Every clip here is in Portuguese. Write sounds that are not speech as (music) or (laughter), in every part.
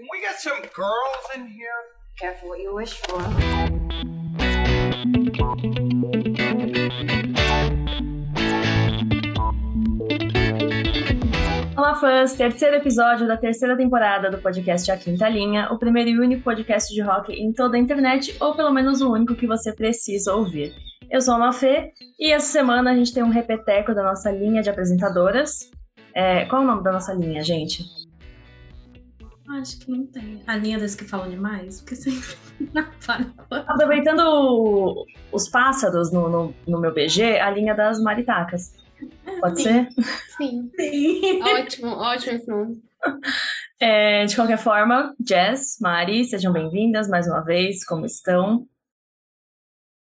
Can we get some girls in here? Careful what you wish for. Olá, fãs! Terceiro episódio da terceira temporada do podcast A Quinta Linha, o primeiro e único podcast de rock em toda a internet, ou pelo menos o único que você precisa ouvir. Eu sou a Mafê e essa semana a gente tem um repeteco da nossa linha de apresentadoras. É, qual é o nome da nossa linha, gente? Acho que não tem. A linha das que falam demais, porque sempre (laughs) fala. Aproveitando os pássaros no, no, no meu BG, a linha das maritacas. Pode Sim. ser? Sim. Sim. ótimo, ótimo esse nome. É, de qualquer forma, Jess, Mari, sejam bem-vindas mais uma vez. Como estão?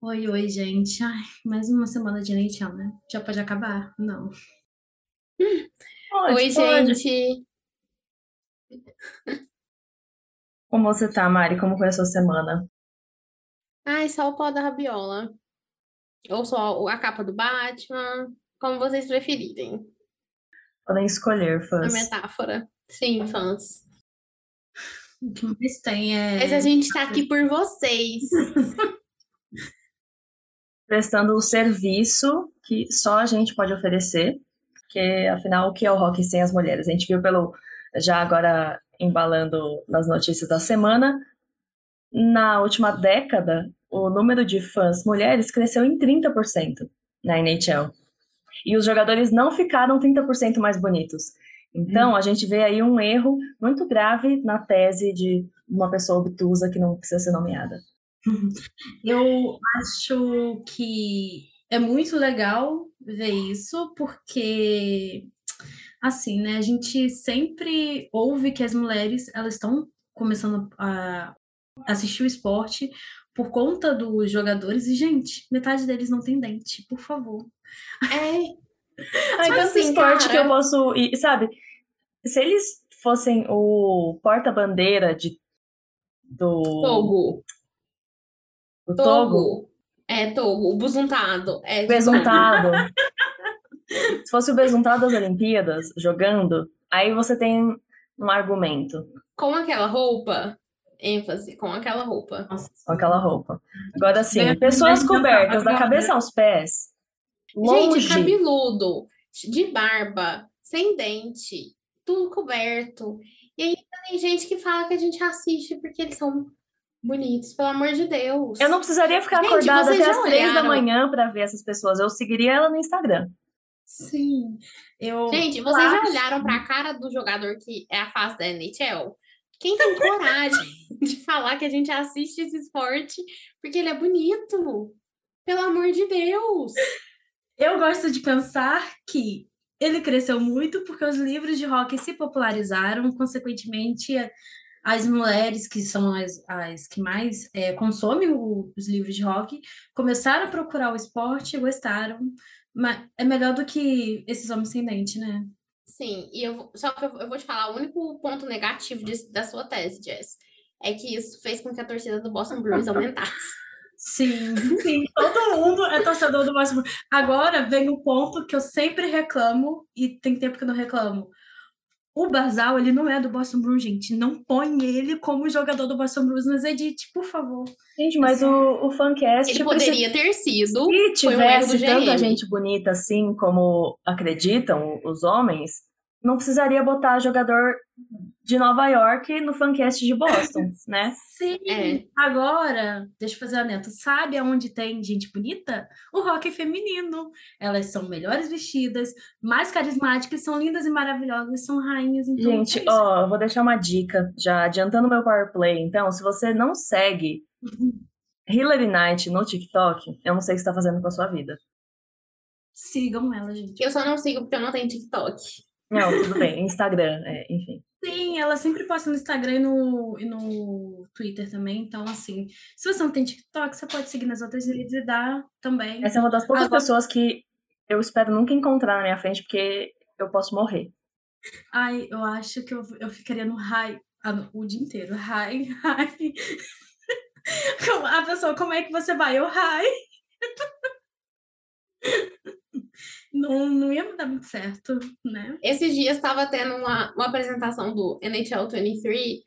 Oi, oi, gente. Ai, mais uma semana de NHL, né? Já pode acabar? Não. Pode, Oi, pode. gente. Como você tá, Mari? Como foi a sua semana? Ai, só o pó da rabiola. Ou só a capa do Batman. Como vocês preferirem. Podem escolher, A fãs. metáfora. Sim, fãs. O que mais tem é. Mas a gente tá aqui (laughs) por vocês. Prestando o serviço que só a gente pode oferecer, porque afinal, o que é o rock sem as mulheres? A gente viu pelo. Já agora embalando nas notícias da semana, na última década, o número de fãs mulheres cresceu em 30% na NHL. E os jogadores não ficaram 30% mais bonitos. Então, a gente vê aí um erro muito grave na tese de uma pessoa obtusa que não precisa ser nomeada. (laughs) Eu acho que é muito legal ver isso, porque, assim, né, a gente sempre ouve que as mulheres, elas estão começando a assistir o esporte por conta dos jogadores, e, gente, metade deles não tem dente, por favor. É. (laughs) Ah, Tipo tanto assim, esporte que eu cara. posso ir, sabe? Se eles fossem o porta-bandeira de do Togo. do Togo, Togo. É, Togo. O busuntado. É, besuntado. (laughs) Se fosse o besuntado das Olimpíadas jogando, aí você tem um argumento Com aquela roupa. ênfase, com aquela roupa. Nossa, com aquela roupa. Agora sim, Bem, pessoas mas cobertas da cabeça aos pés, Gente, longe. cabeludo, de barba, sem dente, tudo coberto. E aí tem gente que fala que a gente assiste porque eles são bonitos, pelo amor de Deus. Eu não precisaria ficar Gente, acordada até as três da manhã pra ver essas pessoas. Eu seguiria ela no Instagram. Sim, eu. Gente, vocês já olharam pra cara do jogador que é a face da NHL? Quem tem coragem (laughs) de falar que a gente assiste esse esporte porque ele é bonito? Pelo amor de Deus! Eu gosto de pensar que ele cresceu muito porque os livros de rock se popularizaram, consequentemente, as mulheres que são as, as que mais eh, consomem o- os livros de rock começaram a procurar o esporte e gostaram. Mas é melhor do que esses homens sem dente, né? Sim, e eu vou- só que eu, vou te falar, o único ponto negativo disso- da sua tese, Jess, é que isso fez com que a torcida do Boston Bruins aumentasse. Sim, sim, todo mundo é torcedor do Boston Bruins. Agora vem o ponto que eu sempre reclamo, e tem tempo que eu não reclamo. O Basal, ele não é do Boston Bruins, gente. Não põe ele como jogador do Boston Bruins nas edit, por favor. Gente, mas o, o Fancast Ele precisa- poderia ter sido. Se Foi um tivesse tanta gente bonita assim como acreditam os homens, não precisaria botar jogador de Nova York no fancast de Boston, (laughs) né? Sim. É. Agora, deixa eu fazer a neta. Sabe aonde tem gente bonita? O rock feminino. Elas são melhores vestidas, mais carismáticas, são lindas e maravilhosas, são rainhas. Então, Gente, é ó, vou deixar uma dica, já adiantando meu power play. Então, se você não segue Hillary Knight no TikTok, eu não sei o que você tá fazendo com a sua vida. Sigam ela, gente. Eu só não sigo porque eu não tenho TikTok. Não, tudo bem, Instagram, é, enfim. Sim, ela sempre posta no Instagram e no, e no Twitter também. Então, assim, se você não tem TikTok, você pode seguir nas outras redes e dar também. Essa é uma das poucas Agora- pessoas que eu espero nunca encontrar na minha frente, porque eu posso morrer. Ai, eu acho que eu, eu ficaria no high a- o dia inteiro. High, high. (laughs) A pessoa, como é que você vai? Eu, high. (laughs) Não, não ia dar muito certo, né? Esses dias estava tendo uma, uma apresentação do NHL 23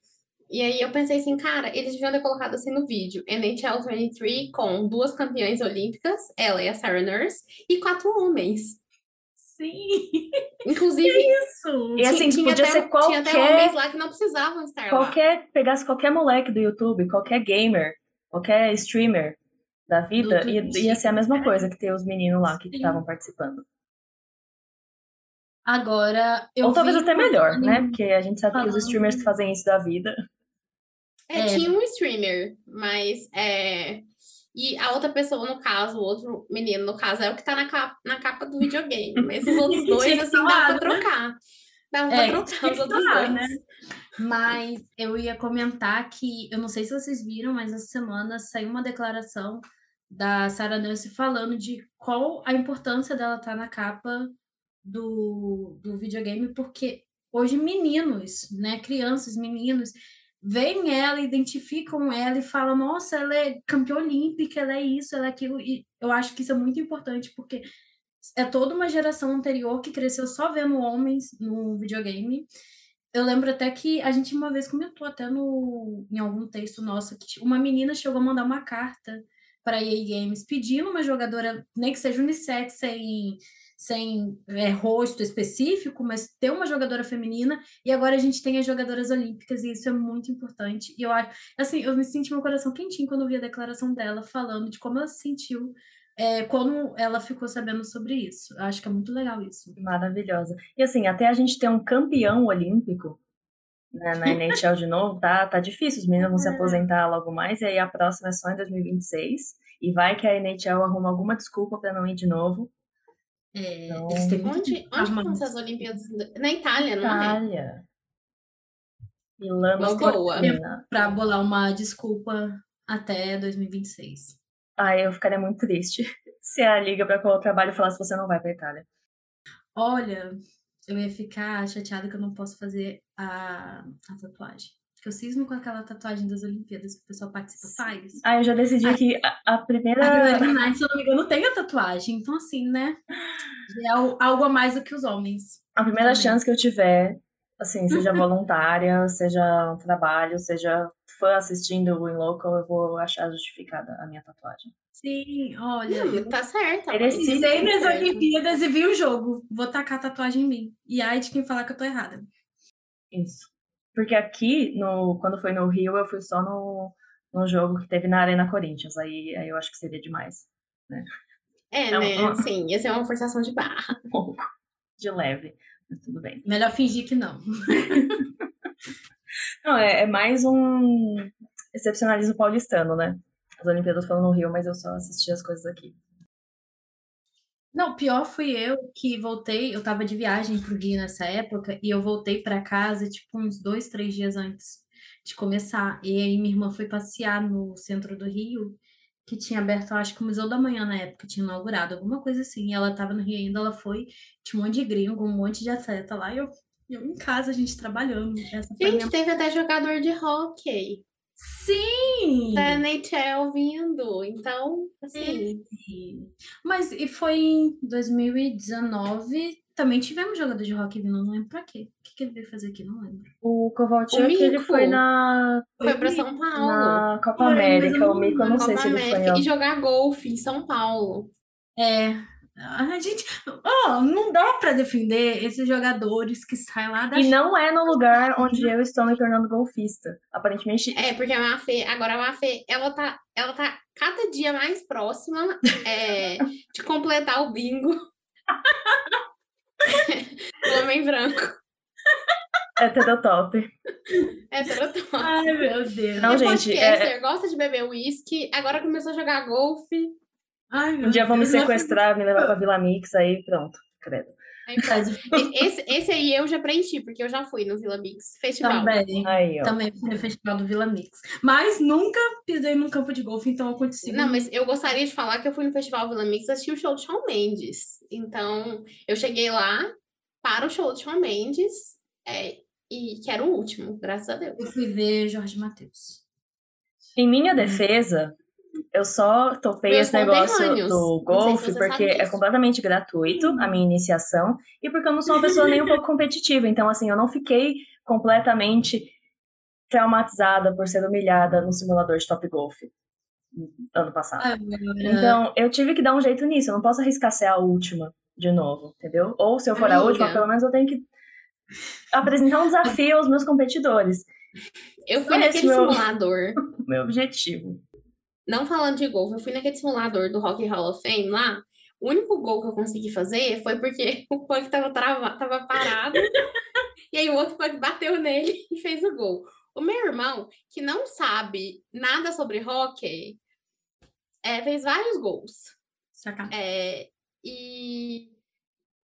E aí eu pensei assim, cara, eles deviam ter colocado assim no vídeo. NHL 23 com duas campeãs olímpicas, ela e a Sarah Nurse, e quatro homens. Sim, Inclusive, isso. E assim, tinha podia até, ser tinha até homens qualquer, lá que não precisavam estar lá. qualquer. Pegasse qualquer moleque do YouTube, qualquer gamer, qualquer streamer da vida, ia, ia ser a mesma coisa que ter os meninos lá que estavam participando. Agora, eu Ou talvez até melhor, né? Porque a gente sabe que os falando- streamers que fazem isso da vida. É, É. tinha um streamer, mas é. E a outra pessoa, no caso, o outro menino, no caso, é o que tá na capa, na capa do videogame. Mas os outros (laughs) dois, assim, dá pra né? trocar. Dá pra É, trocar os outros falar, dois. né? Mas eu ia comentar que, eu não sei se vocês viram, mas essa semana saiu uma declaração da Sarah Nance falando de qual a importância dela estar na capa do, do videogame, porque hoje meninos, né, crianças, meninos, veem ela, identificam ela e falam, nossa, ela é campeã olímpica, ela é isso, ela é aquilo, e eu acho que isso é muito importante, porque é toda uma geração anterior que cresceu só vendo homens no videogame. Eu lembro até que a gente uma vez comentou até no, em algum texto nosso que uma menina chegou a mandar uma carta para a EA Games pedindo uma jogadora, nem que seja unissex, sem, sem é, rosto específico, mas ter uma jogadora feminina. E agora a gente tem as jogadoras olímpicas e isso é muito importante. E eu acho, assim, eu me senti meu coração quentinho quando vi a declaração dela falando de como ela se sentiu é, quando ela ficou sabendo sobre isso. Eu acho que é muito legal isso. Maravilhosa. E assim, até a gente ter um campeão olímpico né, na NHL de novo, tá, tá difícil. Os meninos vão se aposentar logo mais, e aí a próxima é só em 2026. E vai que a NHL arruma alguma desculpa pra não ir de novo. É, Então, Onde, onde vão essas Olimpíadas? Na Itália, não é? Itália. Milano Uma boa. Para bolar uma desculpa até 2026. Ai, eu ficaria muito triste (laughs) se a liga pra qual eu trabalho falasse você não vai pra Itália. Olha, eu ia ficar chateada que eu não posso fazer a, a tatuagem. Porque eu cismo com aquela tatuagem das Olimpíadas que o pessoal participa faz. Ah, eu já decidi Ai. que a, a A primeira. Hillary Knight, se eu não me engano, tem a tatuagem. Então, assim, né? (laughs) Já é al- algo a mais do que os homens. A primeira chance que eu tiver, assim, seja voluntária, seja um trabalho, seja fã assistindo o In Local, eu vou achar justificada a minha tatuagem. Sim, olha. Hum, tá certo. Merecido. mas- Pisei nas certo. Olimpíadas e vi o jogo. Vou tacar a tatuagem em mim. E ai de quem falar que eu tô errada. Isso. Porque aqui, no, quando foi no Rio, eu fui só no, no jogo que teve na Arena Corinthians. Aí, aí eu acho que seria demais. É, É um- né? um- Sim, ia ser uma forçação de barra. (laughs) Um pouco de leve. Mas tudo bem. Melhor fingir que não. (laughs) Não, é, é mais um excepcionalismo paulistano, né? As Olimpíadas foram no Rio, mas eu só assisti as coisas aqui. Não, pior fui eu que voltei. Eu tava de viagem pro Rio nessa época e eu voltei pra casa, tipo, uns dois, três dias antes de começar. E aí minha irmã foi passear no centro do Rio, que tinha aberto, acho que o Museu da Manhã na época, tinha inaugurado, alguma coisa assim. E ela tava no Rio ainda, ela foi, tinha um monte de gringo, um monte de atleta lá. E eu, eu em casa, a gente trabalhando. Essa a minha... Gente, teve até jogador de hockey Sim! da NHL vindo. Então, assim. Mas e foi em 2019. Também tivemos jogador de rock vindo, não lembro pra quê. O que, que ele veio fazer aqui? Não lembro. O Kovalchuk, O ele foi na, Foi pra São Paulo. na Copa Foi, eu América. não O Mico, eu não sei Copa se ele foi. América ó. e jogar golfe em São Paulo. É. A gente. Ó, não dá pra defender esses jogadores que saem lá da E não é no lugar onde eu estou me tornando golfista. Aparentemente, É, porque a Mafê, agora a Mafê, ela tá, ela tá cada dia mais próxima é, de completar o bingo. (laughs) o (laughs) homem branco. é top. É top. Ai, meu Deus. Não, é gente, podcaster, gosta de beber uísque, agora começou a jogar golfe. Ai, meu Um dia vão me sequestrar, me levar pra Vila Mix, aí pronto. Credo. Esse, esse aí eu já preenchi, porque eu já fui no Vila Mix Festival. Também. Aí, ó. Também fui no festival do Vila Mix. Mas nunca pisei num campo de golfe, então eu consigo. Não, mas eu gostaria de falar que eu fui no Festival Vila Mix assistir o show do Shawn Mendes. Então, eu cheguei lá para o show do Shawn Mendes, é, e que era o último, graças a Deus. Eu fui ver Jorge Matheus. Em minha defesa, eu só topei Meus esse negócio do se golfe você porque é completamente gratuito a minha iniciação e porque eu não sou uma pessoa nem um (laughs) pouco competitiva. Então, assim, eu não fiquei completamente traumatizada por ser humilhada no simulador de Top Golf ano passado. Agora, Então, eu tive que dar um jeito nisso. Eu não posso arriscar ser a última de novo, entendeu? Ou se eu for a Amiga. última, pelo menos eu tenho que apresentar um (laughs) desafio aos meus competidores. Eu fui Esse naquele meu- simulador, (laughs) Meu objetivo. Não falando de golfe, eu fui naquele simulador do Rock Hall of Fame lá. O único gol que eu consegui fazer foi porque (laughs) o Pug tava, trava, tava parado. (laughs) e aí o outro Pug bateu nele (laughs) e fez o gol. O meu irmão, que não sabe nada sobre hockey, é, fez vários gols. É, e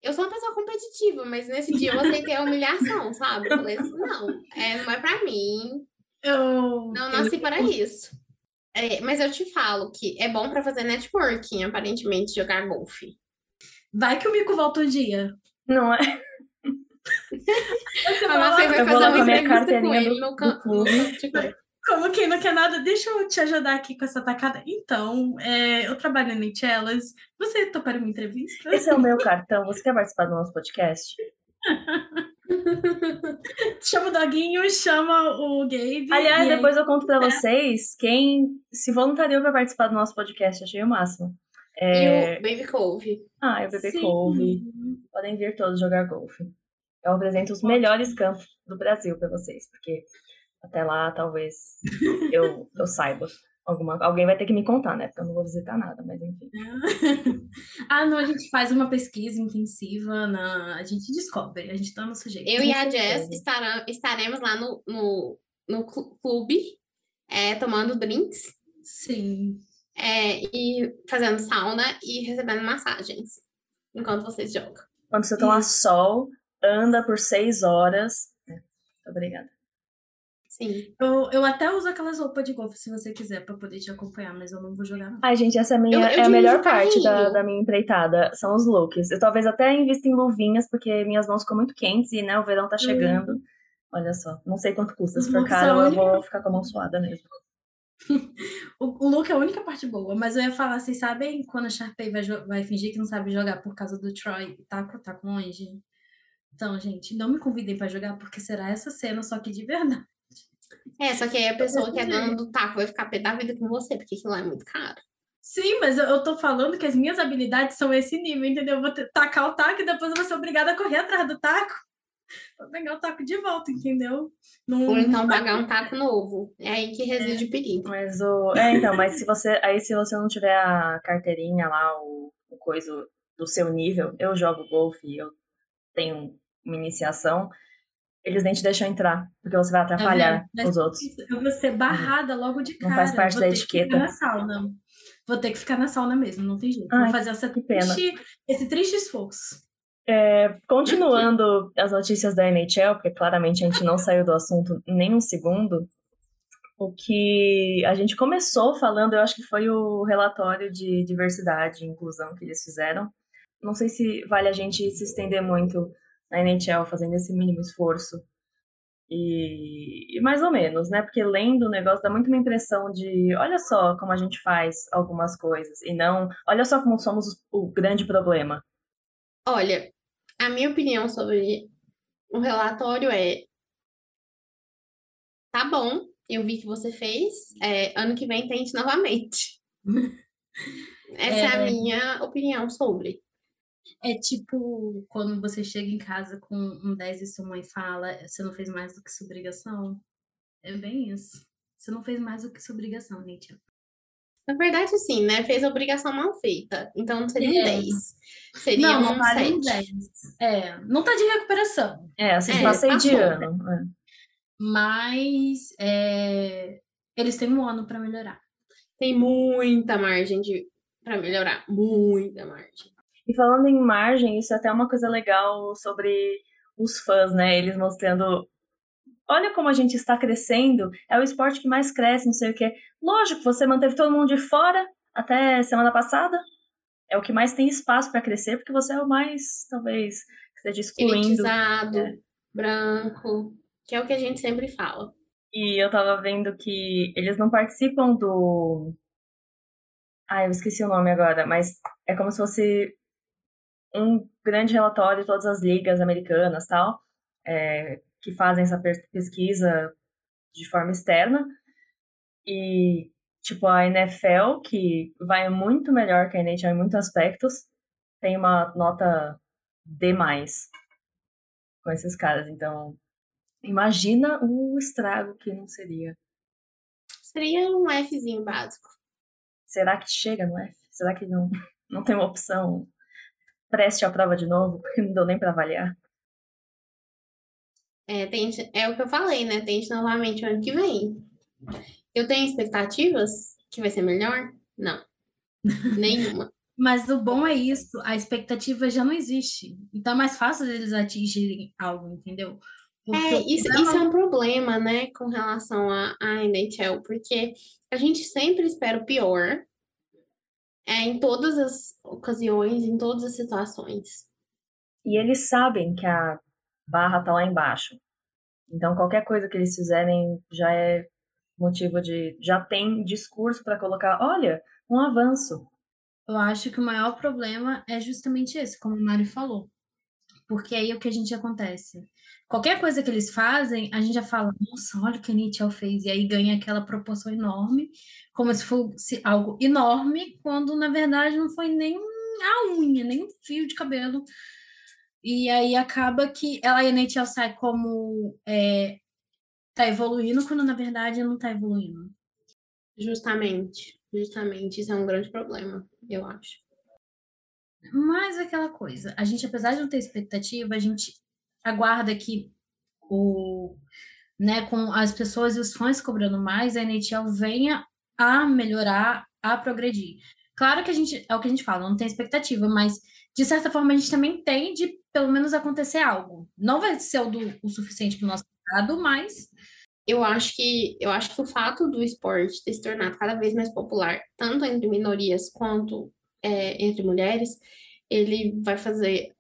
eu sou uma pessoa competitiva, mas nesse dia eu aceitei a humilhação, sabe? Eu falei assim, não, é, não é pra mim, Eu, não eu- nasci para isso. É, mas eu te falo que é bom pra fazer networking, aparentemente, jogar golfe. Vai que o Mico volta um dia. Não é? Você vai lá, vai eu vou fazer lá uma com a minha entrevista com ele do- no do campo. clube. tipo, Como quem não quer nada, deixa eu te ajudar aqui com essa tacada. Então, é, eu trabalho na Chelas. Você toparia uma entrevista? Esse é o meu cartão. Você quer participar do nosso podcast? (laughs) (laughs) Chama o Doguinho, chama o Gabe. Aliás, e aí- depois eu conto pra vocês quem se voluntariou pra participar do nosso podcast. Achei o máximo. É... E o Baby Cove. Ah, é o Bebê Sim. Couve. Podem vir todos jogar golfe. Eu apresento os melhores campos do Brasil pra vocês, porque até lá talvez eu, eu saiba. Alguma, alguém vai ter que me contar, né? Porque eu não vou visitar nada, mas enfim. (laughs) ah, não, a gente faz uma pesquisa intensiva, na... a gente descobre, a gente dá nosso jeito. Eu e a. Jess estará, estaremos lá no, no, no clu- clube, é, tomando drinks Sim. é, e fazendo sauna e recebendo massagens enquanto vocês jogam. Quando você toma Isso. sol, anda por seis horas. É, Obrigada. Sim. Eu, eu até uso aquelas roupas de golfe se você quiser pra poder te acompanhar, mas eu não vou jogar. Não. Ai, gente, essa é a, minha, Eu- eu é a melhor parte da, da minha empreitada. São os looks. Eu talvez até invista em luvinhas, porque minhas mãos ficam muito quentes e, né, o verão tá chegando. Olha só, não sei quanto custa. Se for caro, a eu vou (laughs) ficar com a mão suada mesmo. O, o look é a única parte boa, mas eu ia falar, vocês sabem quando a Sharpay vai, vai fingir que não sabe jogar por causa do Troy e tá, tá com longe? Então, gente, não me convidem pra jogar, porque será essa cena, só que de verdade. É, só que aí a pessoa que é dona do taco vai ficar pé da vida com você, porque aquilo lá é muito caro. Sim, mas eu, tô falando que as minhas habilidades são esse nível, entendeu? Eu vou tacar o taco e depois eu vou ser obrigada a correr atrás do taco pra pegar o taco de volta, entendeu? Não, Ou então pagar um taco novo. É aí que reside o perigo. Mas o. É, então, mas se você. Aí se você não tiver a carteirinha lá, o, o coisa do seu nível, eu jogo golfe, eu tenho uma iniciação, eles nem te deixam entrar, porque você vai atrapalhar vendo? os outros. Eu vou ser barrada logo de Não cara. faz parte vou da etiqueta. ficar na sauna. Vou ter que ficar na sauna mesmo, não tem jeito. Ai, vou fazer essa triste, esse triste esforço. É, continuando as notícias da NHL, porque claramente a gente não saiu do assunto nem um segundo. O que a gente começou falando, eu acho que foi o relatório de diversidade e inclusão que eles fizeram. Não sei se vale a gente se estender muito na NHL fazendo esse mínimo esforço. E, e mais ou menos, né? Porque lendo o negócio dá muito uma impressão de olha só como a gente faz algumas coisas, e não olha só como somos o grande problema. Olha, a minha opinião sobre o relatório é: tá bom, eu vi que você fez, é, ano que vem tente novamente. (laughs) Essa é, a É. minha opinião sobre. É tipo quando você chega em casa com um 10 e sua mãe fala, você não fez mais do que sua obrigação. É bem isso. Você não fez mais do que sua obrigação, gente. Na verdade, sim, né? Fez a obrigação mal feita. Então não seria um É. 10. Seria Não, não um um 7. 10. É, não tá de recuperação. É, assim, É, passei de ano. é. Mas é, eles têm um ano pra melhorar. Tem muita margem de para melhorar. Muita margem. E falando em margem, isso é até uma coisa legal sobre os fãs, né? Eles mostrando. Olha como a gente está crescendo, é o esporte que mais cresce, não sei o quê. Lógico, você manteve todo mundo de fora até semana passada. É o que mais tem espaço para crescer, porque você é o mais, talvez, que esteja excluindo. Elitizado, É. branco, que é o que a gente sempre fala. E eu tava vendo que eles não participam do. Ah, eu esqueci o nome agora, mas é como se fosse um grande relatório de todas as ligas americanas tal, é, que fazem essa pesquisa de forma externa. E, tipo, a NFL, que vai muito melhor que a NHL em muitos aspectos, tem uma nota D+, com esses caras. Então, imagina o estrago que não seria. Seria um Fzinho básico. Será que chega no F? Será que não, não tem uma opção? Preste a prova de novo, porque não deu nem para avaliar. É, tente, é o que eu falei, né? Tente novamente o ano que vem. Eu tenho expectativas que vai ser melhor? Não. (laughs) Nenhuma. Mas o bom é isso, a expectativa já não existe. Então é mais fácil deles atingirem algo, entendeu? Porque é, isso, problema... isso é um problema, né, com relação à NHL, porque a gente sempre espera o pior é, em todas as ocasiões, em todas as situações. E eles sabem que a barra tá lá embaixo. Então qualquer coisa que eles fizerem já é motivo de. Já tem discurso para colocar, olha, um avanço. Eu acho que o maior problema é justamente esse, como o Mário falou. Porque aí o que a gente acontece? Qualquer coisa que eles fazem, a gente já fala, nossa, olha o que Nietzsche fez, e aí ganha aquela proporção enorme, como se fosse algo enorme, quando na verdade não foi nem a unha, nem um fio de cabelo. E aí acaba que ela a NHL sai como é, tá evoluindo, quando na verdade não tá evoluindo. Justamente, justamente, isso é um grande problema, eu acho. Mas aquela coisa, a gente, apesar de não ter expectativa, a gente aguarda que o, né, com as pessoas e os fãs cobrando mais, a NHL venha a melhorar, a progredir. Claro que a gente, é o que a gente fala, não tem expectativa, mas de certa forma a gente também tem de pelo menos acontecer algo. Não vai ser o, do, o suficiente para o nosso lado, mas eu acho que eu acho que o fato do esporte ter se tornado cada vez mais popular, tanto entre minorias quanto é, entre mulheres, ele vai fazer,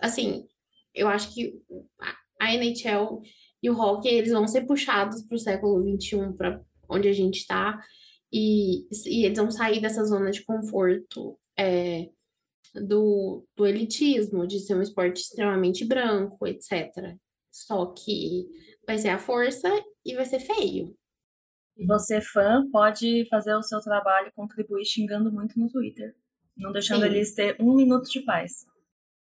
assim, eu acho que a NHL e o hockey, eles vão ser puxados para o século XXI, para onde a gente está, e, e eles vão sair dessa zona de conforto é, do, do elitismo, de ser um esporte extremamente branco, etc. Só que vai ser a força e vai ser feio. E você, fã, pode fazer o seu trabalho contribuir xingando muito no Twitter não deixando Sim. eles ter um minuto de paz.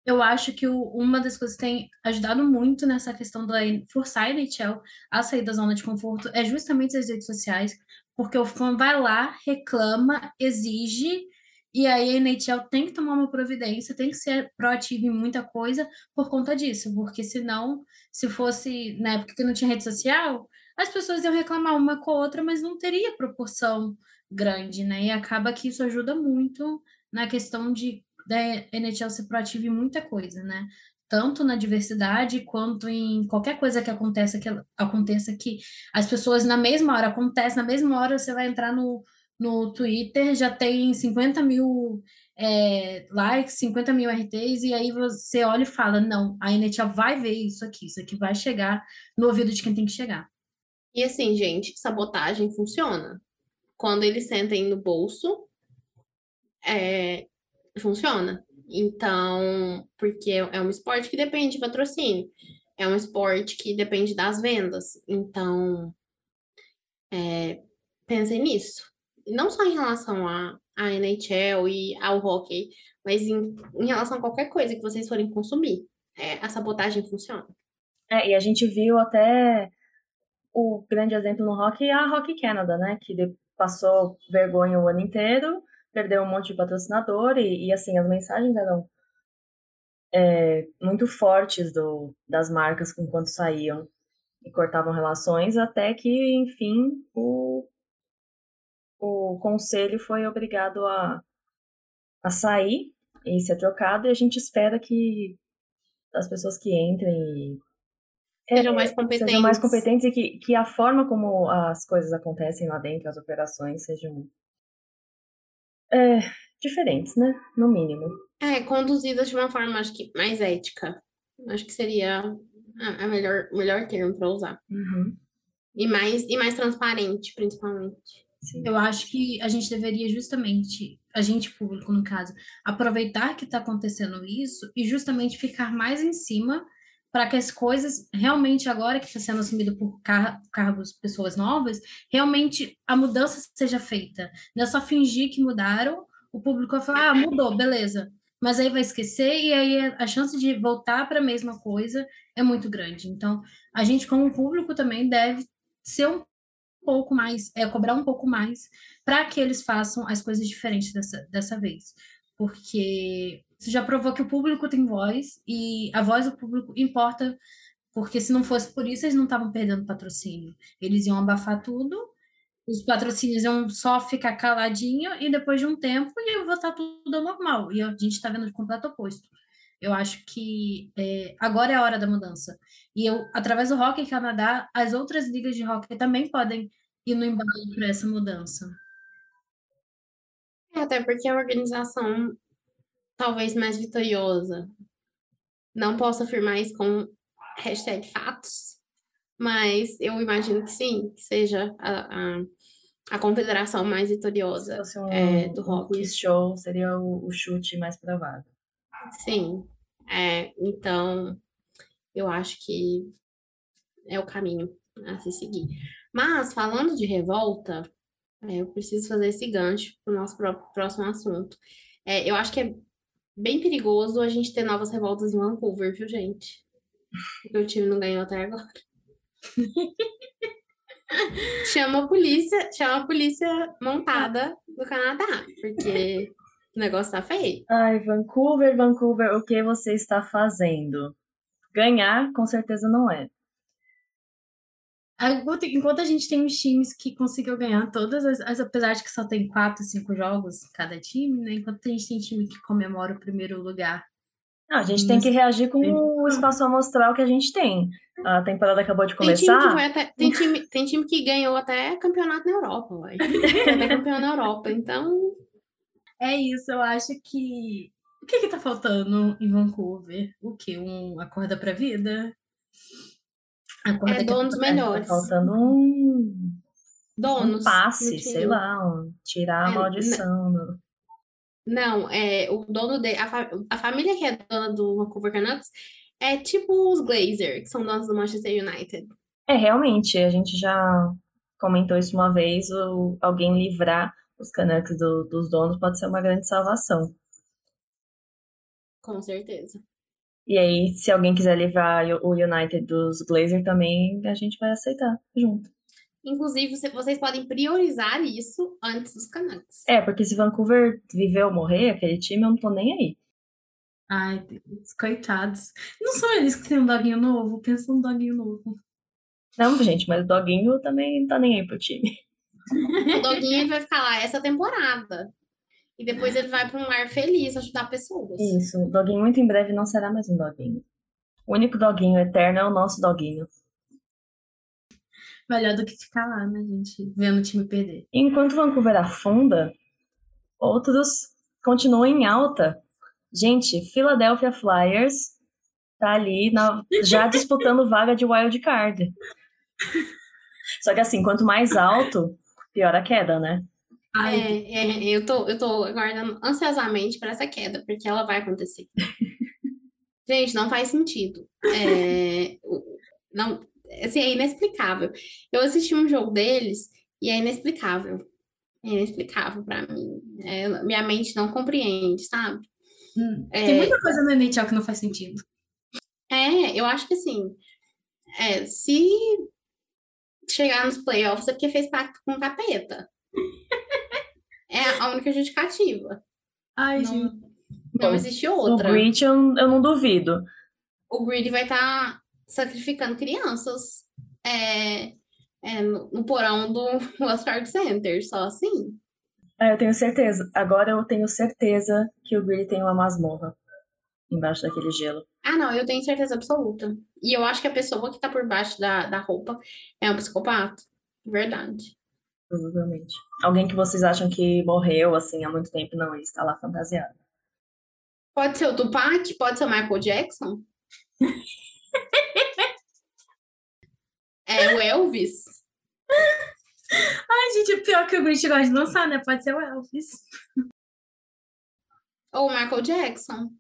Eu acho que o, uma das coisas que tem ajudado muito nessa questão da forçar a NHL a sair da zona de conforto é justamente as redes sociais, porque o fã vai lá, reclama, exige, e aí a NHL tem que tomar uma providência, tem que ser proativo em muita coisa por conta disso, porque senão, se fosse na época que não tinha rede social, as pessoas iam reclamar uma com a outra, mas não teria proporção grande, né? E acaba que isso ajuda muito na questão de da NHL ser proativa em muita coisa, né? Tanto na diversidade quanto em qualquer coisa que aconteça que aconteça que as pessoas na mesma hora acontece, na mesma hora você vai entrar no, no Twitter, já tem 50 mil é, likes, 50 mil RTs, e aí você olha e fala: não, a NHL vai ver isso aqui, isso aqui vai chegar no ouvido de quem tem que chegar. E assim, gente, sabotagem funciona. Quando eles sentem no bolso, é, funciona. Então, porque é um esporte que depende de patrocínio, é um esporte que depende das vendas. Então, é, pensem nisso. Não só em relação à, à NHL e ao hockey, mas em, em relação a qualquer coisa que vocês forem consumir. É, a sabotagem funciona. É, e a gente viu até o grande exemplo no hockey, a Hockey Canada, né? Que passou vergonha o ano inteiro perdeu um monte de patrocinador e, e assim, as mensagens eram é, muito fortes do, das marcas enquanto saíam e cortavam relações, até que, enfim, o, o conselho foi obrigado a, a sair e ser trocado, e a gente espera que as pessoas que entrem sejam mais competentes, sejam mais competentes e que, que a forma como as coisas acontecem lá dentro, as operações, sejam é, diferentes, né? No mínimo. É, conduzidas de uma forma, acho que mais ética. Acho que seria a, a melhor, melhor termo para usar. Uhum. E mais, e mais transparente, principalmente. Sim. Eu acho que a gente deveria justamente, a gente público no caso, aproveitar que está acontecendo isso e justamente ficar mais em cima para que as coisas realmente agora que está sendo assumido por car cargos, pessoas novas, realmente a mudança seja feita. Não é só fingir que mudaram, o público vai falar, ah, mudou, beleza. Mas aí vai esquecer e aí a chance de voltar para a mesma coisa é muito grande. Então, a gente como público também deve ser um pouco mais, é, cobrar um pouco mais para que eles façam as coisas diferentes dessa, dessa vez. Porque isso já provou que o público tem voz e a voz do público importa, porque se não fosse por isso, eles não estavam perdendo patrocínio. Eles iam abafar tudo, os patrocínios iam só ficar caladinho e depois de um tempo ia voltar tudo ao normal. E a gente está vendo o completo oposto. Eu acho que é, agora é a hora da mudança. E eu, através do Hockey Canadá, as outras ligas de hockey também podem ir no embalo para essa mudança. É, até porque a organização talvez mais vitoriosa. Não posso afirmar isso com hashtag fatos, mas eu imagino que sim, que seja a, a, a confederação mais vitoriosa um, é, do hockey. quiz show seria o, o chute mais provável. Sim, é, então eu acho que é o caminho a se seguir. Mas, falando de revolta, é, eu preciso fazer esse gancho para o nosso próximo assunto. É, eu acho que é bem perigoso a gente ter novas revoltas em Vancouver, viu, gente? Porque o time não ganhou até agora. (laughs) chama a polícia, chama a polícia montada do Canadá, porque o negócio tá feio. Ai, Vancouver, Vancouver, o que você está fazendo? Ganhar, com certeza não é. Enquanto a gente tem os times que conseguiu ganhar todas as, as, apesar de que só tem quatro, cinco jogos cada time, né? Enquanto a gente tem time que comemora o primeiro lugar. Não, a gente tem que reagir com o espaço amostral que a gente tem. A temporada acabou de começar. Tem time que, até, tem time, tem time que ganhou até campeonato na Europa, uai. até campeão na Europa, então. É isso, eu acho que. O que que tá faltando em Vancouver? O quê? Um acorda pra vida? Acorda é donos tá melhores. Tá faltando um. Donos. Um passe, sei lá, um, tirar a É, maldição. do- Não, é o dono de a, fa- a família que é dona do Vancouver Canucks é tipo os Glazer, que são donos do Manchester United. É, realmente, a gente já comentou isso uma vez, o, alguém livrar os Canucks do- dos donos pode ser uma grande salvação. Com certeza. E aí, se alguém quiser livrar o United dos Glazer também, a gente vai aceitar junto. Inclusive, você- vocês podem priorizar isso antes dos Canucks. É, porque se Vancouver viver ou morrer, aquele time, eu não tô nem aí. Ai, Deus, coitados. Não são eles que têm um doguinho novo? Pensa num doguinho novo. Não, gente, mas o Doguinho também não tá nem aí pro time. (laughs) O Doguinho vai ficar lá essa temporada. E depois ele vai para um lar feliz ajudar pessoas. Isso, o Doguinho muito em breve não será mais um Doguinho. O único Doguinho eterno é o nosso Doguinho. Melhor do que ficar lá, né, gente? Vendo o time perder. Enquanto Vancouver afunda, outros continuam em alta. Gente, Philadelphia Flyers tá ali na- já (laughs) disputando vaga de wild card. Só que assim, quanto mais alto, pior a queda, né? Ai, É, é, eu tô, eu tô aguardando ansiosamente para essa queda, porque ela vai acontecer. (laughs) Gente, não faz sentido. É, não, assim, é inexplicável. Eu assisti um jogo deles e é inexplicável. É inexplicável para mim. É, minha mente não compreende, sabe? hum, É, Tem muita coisa no NHL que não faz sentido. É, eu acho que assim, é, se chegar nos playoffs é porque fez pacto com o capeta. (laughs) É a única justificativa. Ai, gente. Não, não Bom, existe O outra. Grit eu, eu não duvido. O Greedy vai estar sacrificando crianças é, é, no, no porão do (laughs) Westcard Center, só assim. Ah, eu tenho certeza. Agora eu tenho certeza que o Grit tem uma masmorra embaixo daquele gelo. Ah, não, eu tenho certeza absoluta. E eu acho que a pessoa que tá por baixo da, da roupa é um psicopata. Verdade. Provavelmente. Alguém que vocês acham que morreu, assim, há muito tempo, não, ele está lá fantasiado. Pode ser o Tupac, pode ser o Michael Jackson. É o Elvis. Ai, gente, o pior que o Grinch gosta de dançar, né? Pode ser o Elvis. Ou o Michael Jackson.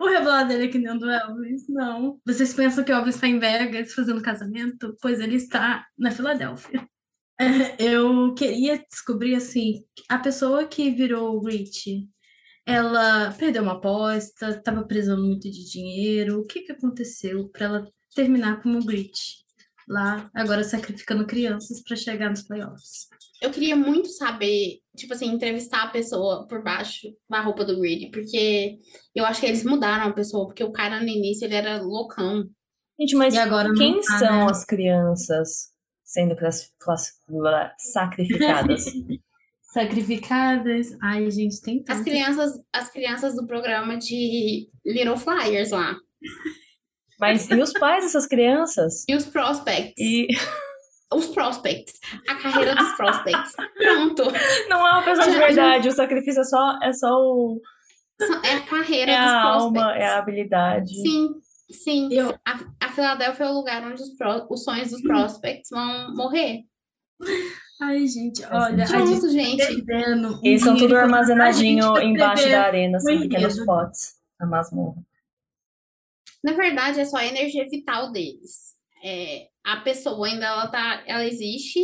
O revelador é que nem o do Elvis? Não. Vocês pensam que o Elvis está em Vegas fazendo casamento? Pois ele está na Filadélfia. (laughs) Eu queria descobrir, assim, a pessoa que virou o Rich, ela perdeu uma aposta, estava precisando muito de dinheiro. O que que aconteceu para ela terminar como Rich? Lá, agora sacrificando crianças para chegar nos playoffs. Eu queria muito saber, tipo assim, entrevistar a pessoa por baixo da roupa do Reed, porque eu acho que eles mudaram a pessoa, porque o cara no início ele era loucão. Gente, mas E quem tá, são né? as crianças sendo class- class- sacrificadas? (laughs) Sacrificadas. Ai, gente, tem As tanto. crianças, as crianças do programa de Little Flyers lá. Mas e os pais dessas crianças? E os prospects. E (laughs) Os prospects. A carreira dos prospects. Pronto. não é uma pessoa de verdade, o sacrifício é só, é só o, É a carreira é dos a prospects. alma, é a habilidade. Sim, sim. Eu- A, a Filadélfia é o lugar onde os, pro- os sonhos dos prospects vão morrer. Ai, gente, olha, a gente Pronto, gente. perdendo. um Eles são tudo armazenadinho tá embaixo da arena, assim, pequenos potes na masmorra. Na verdade, é só a energia vital deles. É, a pessoa ainda ela tá, ela existe,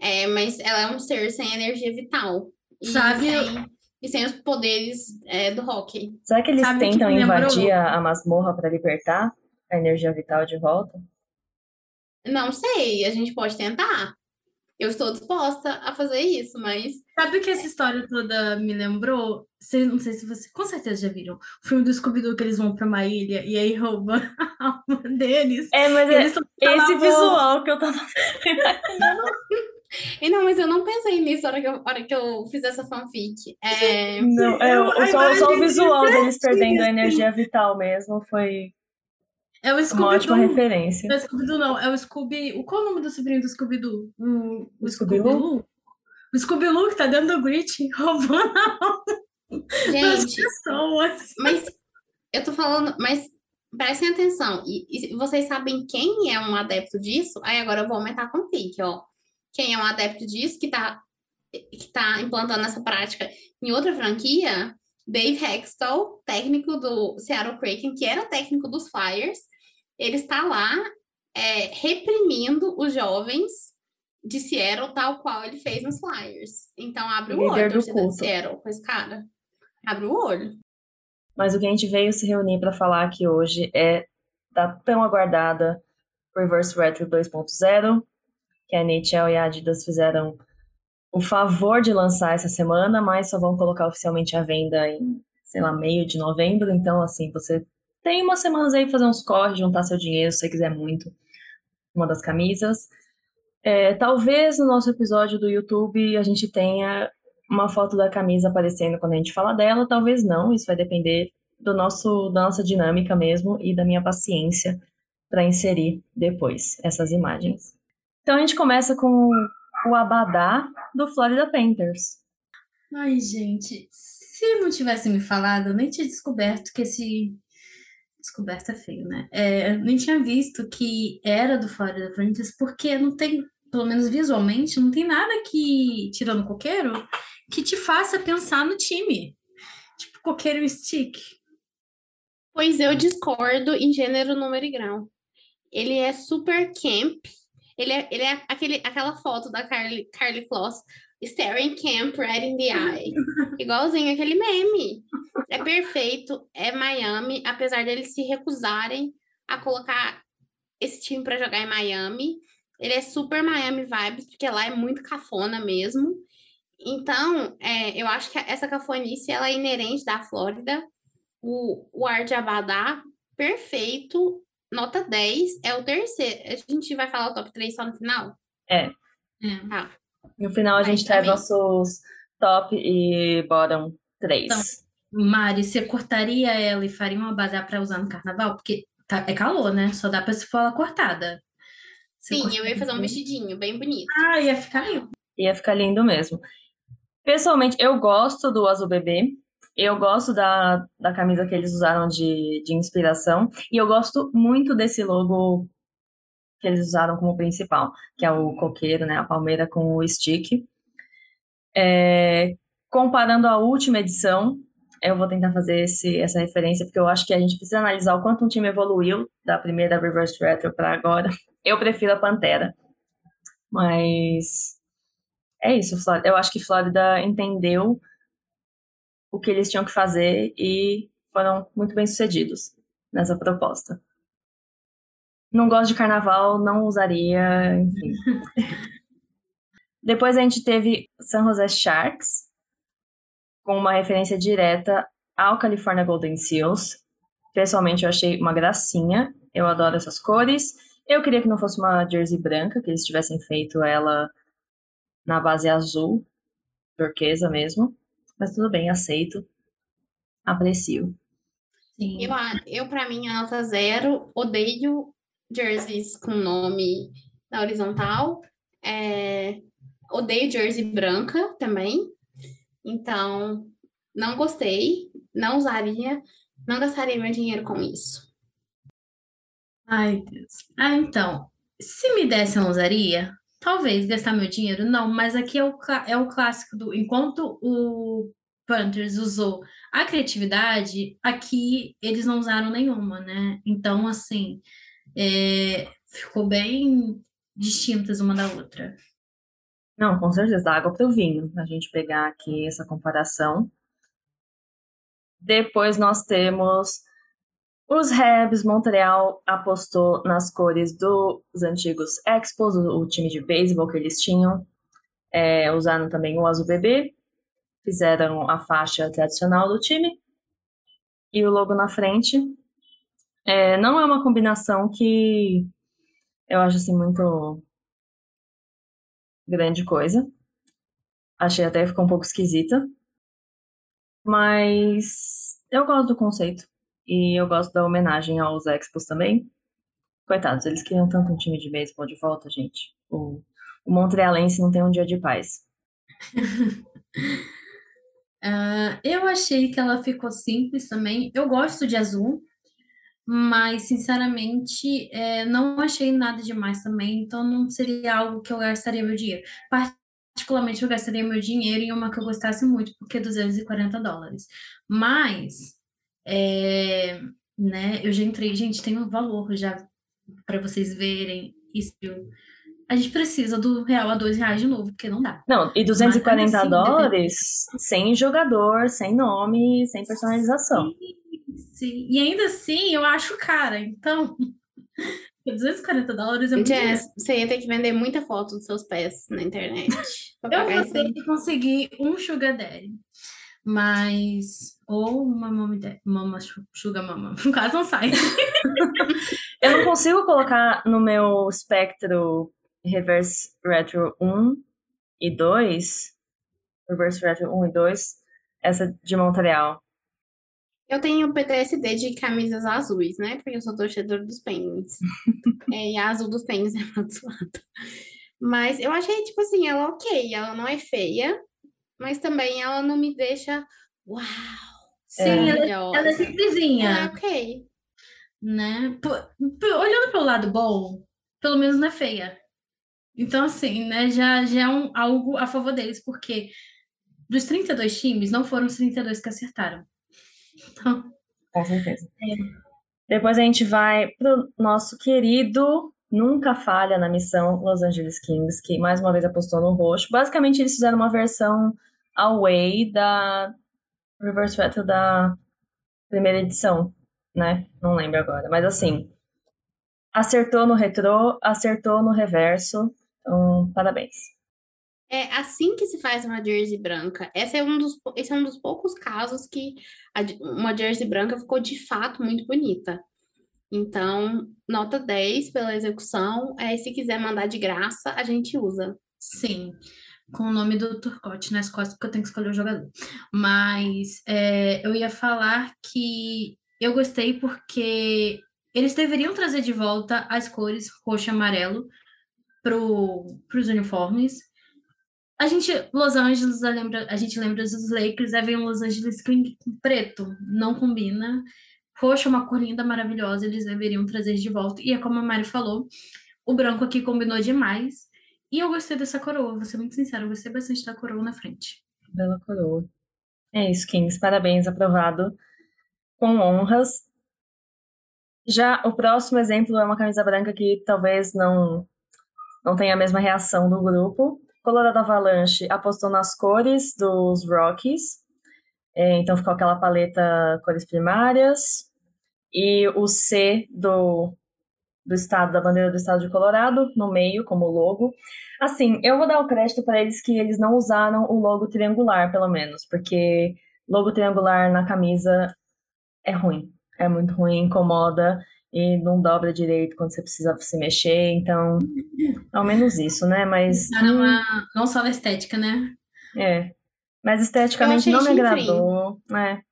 é, mas ela é um ser sem energia vital. E Sabe- sem, e sem os poderes é, do hockey. Será que eles Sabe que tentam lembrou? invadir a, a masmorra para libertar a energia vital de volta? Não sei, a gente pode tentar. Eu estou disposta a fazer isso, mas Sabe o que essa história toda me lembrou? Cê- não sei se você, com certeza já viram. O filme do Scooby-Doo que eles vão pra uma ilha e aí roubam a alma deles. É, mas é esse visual que eu tava. (laughs) E não, mas eu não pensei nisso na hora que eu, hora que eu fiz essa fanfic. É, Não, é, Eu- o- só, só o visual deles perdendo a energia vital mesmo foi É o uma ótima referência. Não é Scooby-Doo, não. É o Scooby. o- Qual é o nome do sobrinho do Scooby-Doo? O, O o Scooby-Loo? O Scooby-Loo que tá dentro do Grit (laughs) roubando a alma das gente, pessoas. mas eu tô falando, mas prestem atenção. E, e vocês sabem quem é um adepto disso? Aí agora eu vou aumentar a fanfic, ó. Quem é um adepto disso que tá, que tá implantando essa prática em outra franquia? Dave Hextall, técnico do Seattle Kraken, que era técnico dos Flyers, ele está lá é, reprimindo os jovens de Seattle, tal qual ele fez nos Flyers. Então abre o Líder olho, do culto. Seattle, com esse cara. Abre o olho. Mas o que a gente veio se reunir para falar aqui hoje é da tão aguardada Reverse Retro 2.0, que a NHL e a Adidas fizeram o favor de lançar essa semana, mas só vão colocar oficialmente à venda em, sei lá, meio de novembro. Então, assim, você tem umas semanas aí pra fazer uns corres, juntar seu dinheiro, se você quiser muito, uma das camisas. É, talvez no nosso episódio do YouTube a gente tenha uma foto da camisa aparecendo quando a gente fala dela, talvez não, isso vai depender do nosso, da nossa dinâmica mesmo e da minha paciência para inserir depois essas imagens. Então a gente começa com o abadá do Florida Panthers. Ai, gente, se não tivesse me falado, eu nem tinha descoberto que esse. Descoberto é feio, né? É, eu nem tinha visto que era do Florida Panthers, porque não tem, pelo menos visualmente, não tem nada que, tirando o coqueiro, que te faça pensar no time. Tipo, coqueiro e stick. Pois eu discordo em gênero, número e grau. Ele é super camp. Ele é, ele é aquele, aquela foto da Carly, Carly Kloss staring camp right in the eye. Igualzinho aquele meme. É perfeito, é Miami, apesar deles se recusarem a colocar esse time para jogar em Miami. Ele é super Miami vibes, porque lá é muito cafona mesmo. Então, é, eu acho que essa cafonice ela é inerente da Flórida. O, o ar de Abadá, perfeito, nota 10, é o terceiro. A gente vai falar o top 3 só no final? É. Tá. No final a gente tá traz nossos top e bottom 3. Então, Mari, você cortaria ela e faria uma abadá para usar no carnaval? Porque tá- é calor, né? Só dá para se for ela cortada. Você Sim, eu ia fazer um vestidinho bem bonito. Ah, ia ficar lindo. Ia ficar lindo mesmo. Pessoalmente, eu gosto do azul bebê. Eu gosto da, da camisa que eles usaram de, de inspiração. E eu gosto muito desse logo que eles usaram como principal, que é o coqueiro, né? A palmeira com o stick. É, comparando a última edição, eu vou tentar fazer esse, essa referência, porque eu acho que a gente precisa analisar o quanto um time evoluiu da primeira Reverse Retro para agora. (laughs) Eu prefiro a Pantera. Mas é isso, Flórida. Eu acho que Flórida entendeu o que eles tinham que fazer e foram muito bem sucedidos nessa proposta. Não gosto de carnaval, não usaria, enfim. (laughs) Depois a gente teve San Jose Sharks, com uma referência direta ao California Golden Seals. Pessoalmente, eu achei uma gracinha. Eu adoro essas cores. Eu queria que não fosse uma jersey branca, que eles tivessem feito ela na base azul, turquesa mesmo. Mas tudo bem, aceito. Aprecio. Sim. Eu, eu para mim, a nota zero, odeio jerseys com nome na horizontal. É, odeio jersey branca também. Então, não gostei, não usaria, não gastaria meu dinheiro com isso. Ai, Deus. Ah, então, se me desse, eu usaria? Talvez gastar meu dinheiro, não, mas aqui é o, é o clássico do. Enquanto o Panthers usou a criatividade, aqui eles não usaram nenhuma, né? Então, assim, é, ficou bem distintas uma da outra. Não, com certeza, dá água para o vinho, a gente pegar aqui essa comparação. Depois nós temos os Rebs, Montreal apostou nas cores dos antigos Expos, o, time de beisebol que eles tinham. É, usaram também o azul bebê, fizeram a faixa tradicional do time e o logo na frente. É, não é uma combinação que eu acho assim muito grande coisa. Achei até ficou um pouco esquisita. Mas eu gosto do conceito. E eu gosto da homenagem aos Expos também. Coitados, eles queriam tanto um time de beisebol de volta, gente. O, o Montrealense não tem um dia de paz. uh, (laughs) eu achei que ela ficou simples também. Eu gosto de azul, mas sinceramente é, não achei nada demais também. Então não seria algo que eu gastaria meu dinheiro. Particularmente, eu gastaria meu dinheiro em uma que eu gostasse muito, porque é 240 dólares. Mas é, né, eu já entrei, gente, tem um valor já para vocês verem isso. A gente precisa do real a dois reais de novo, porque não dá. Não, e 240 Mas, assim, dólares sem jogador, sem nome, sem personalização. Sim, sim. E ainda assim, eu acho cara. Então, (laughs) 240 dólares é muito Jess, você ia ter que vender muita foto dos seus pés na internet. eu vou ter que conseguir um sugar daddy. Mas. Ou uma mama, mama sugar mama. (laughs) No caso, não sai. (laughs) eu não consigo colocar no meu espectro Reverse Retro 1 e 2. Reverse Retro 1 e 2. Essa de Montreal. Eu tenho PTSD de camisas azuis, né? Porque eu sou torcedor dos Penguins. (laughs) é, e a azul dos Penguins é amaldiçoada. Mas eu achei, tipo assim, ela ok. Ela não é feia mas também ela não me deixa. Uau! Sim, ela, ela, é simplesinha. É, ok. Né? olhando pelo lado bom, pelo menos não é feia. Então, assim, né, já, já é um, algo a favor deles, porque dos 32 times, não foram os 32 que acertaram. Então, Com certeza. É. Depois a gente vai pro nosso querido nunca falha na missão Los Angeles Kings, que mais uma vez apostou no roxo. Basicamente, eles fizeram uma versão away da Reverse Retro da primeira edição, né? Não lembro agora. Mas assim, acertou no retrô, acertou no reverso. Então, parabéns. É assim que se faz uma jersey branca. Esse é um dos, esse é um dos poucos casos que a, uma jersey branca ficou de fato muito bonita. Então, nota 10 pela execução. É, se quiser mandar de graça, a gente usa. Sim, com o nome do Turcotte nas costas, porque eu tenho que escolher o jogador. Mas é, eu ia falar que eu gostei porque eles deveriam trazer de volta as cores roxo e amarelo para os uniformes. A gente, Los Angeles, lembra, a gente lembra dos Lakers, aí vem um Los Angeles com preto, não combina. Roxo é uma cor linda, maravilhosa, eles deveriam trazer de volta. E é como a Mari falou, o branco aqui combinou demais. E eu gostei dessa coroa, vou ser muito sincera, eu gostei bastante da coroa na frente. Bela coroa. É isso, Kings. Parabéns, aprovado. Com honras. Já o próximo exemplo é uma camisa branca que talvez não, não tenha a mesma reação do grupo. Colorado Avalanche apostou nas cores dos Rockies. É, então ficou aquela paleta cores primárias. E o C do, do estado, da bandeira do estado de Colorado, no meio, como logo. Assim, eu vou dar o crédito para eles que eles não usaram o logo triangular, pelo menos, porque logo triangular na camisa é ruim. É muito ruim, incomoda e não dobra direito quando você precisa se mexer, então, ao menos isso, né? Mas. Hum, não só na estética, né? É. Mas esteticamente não me agradou. É.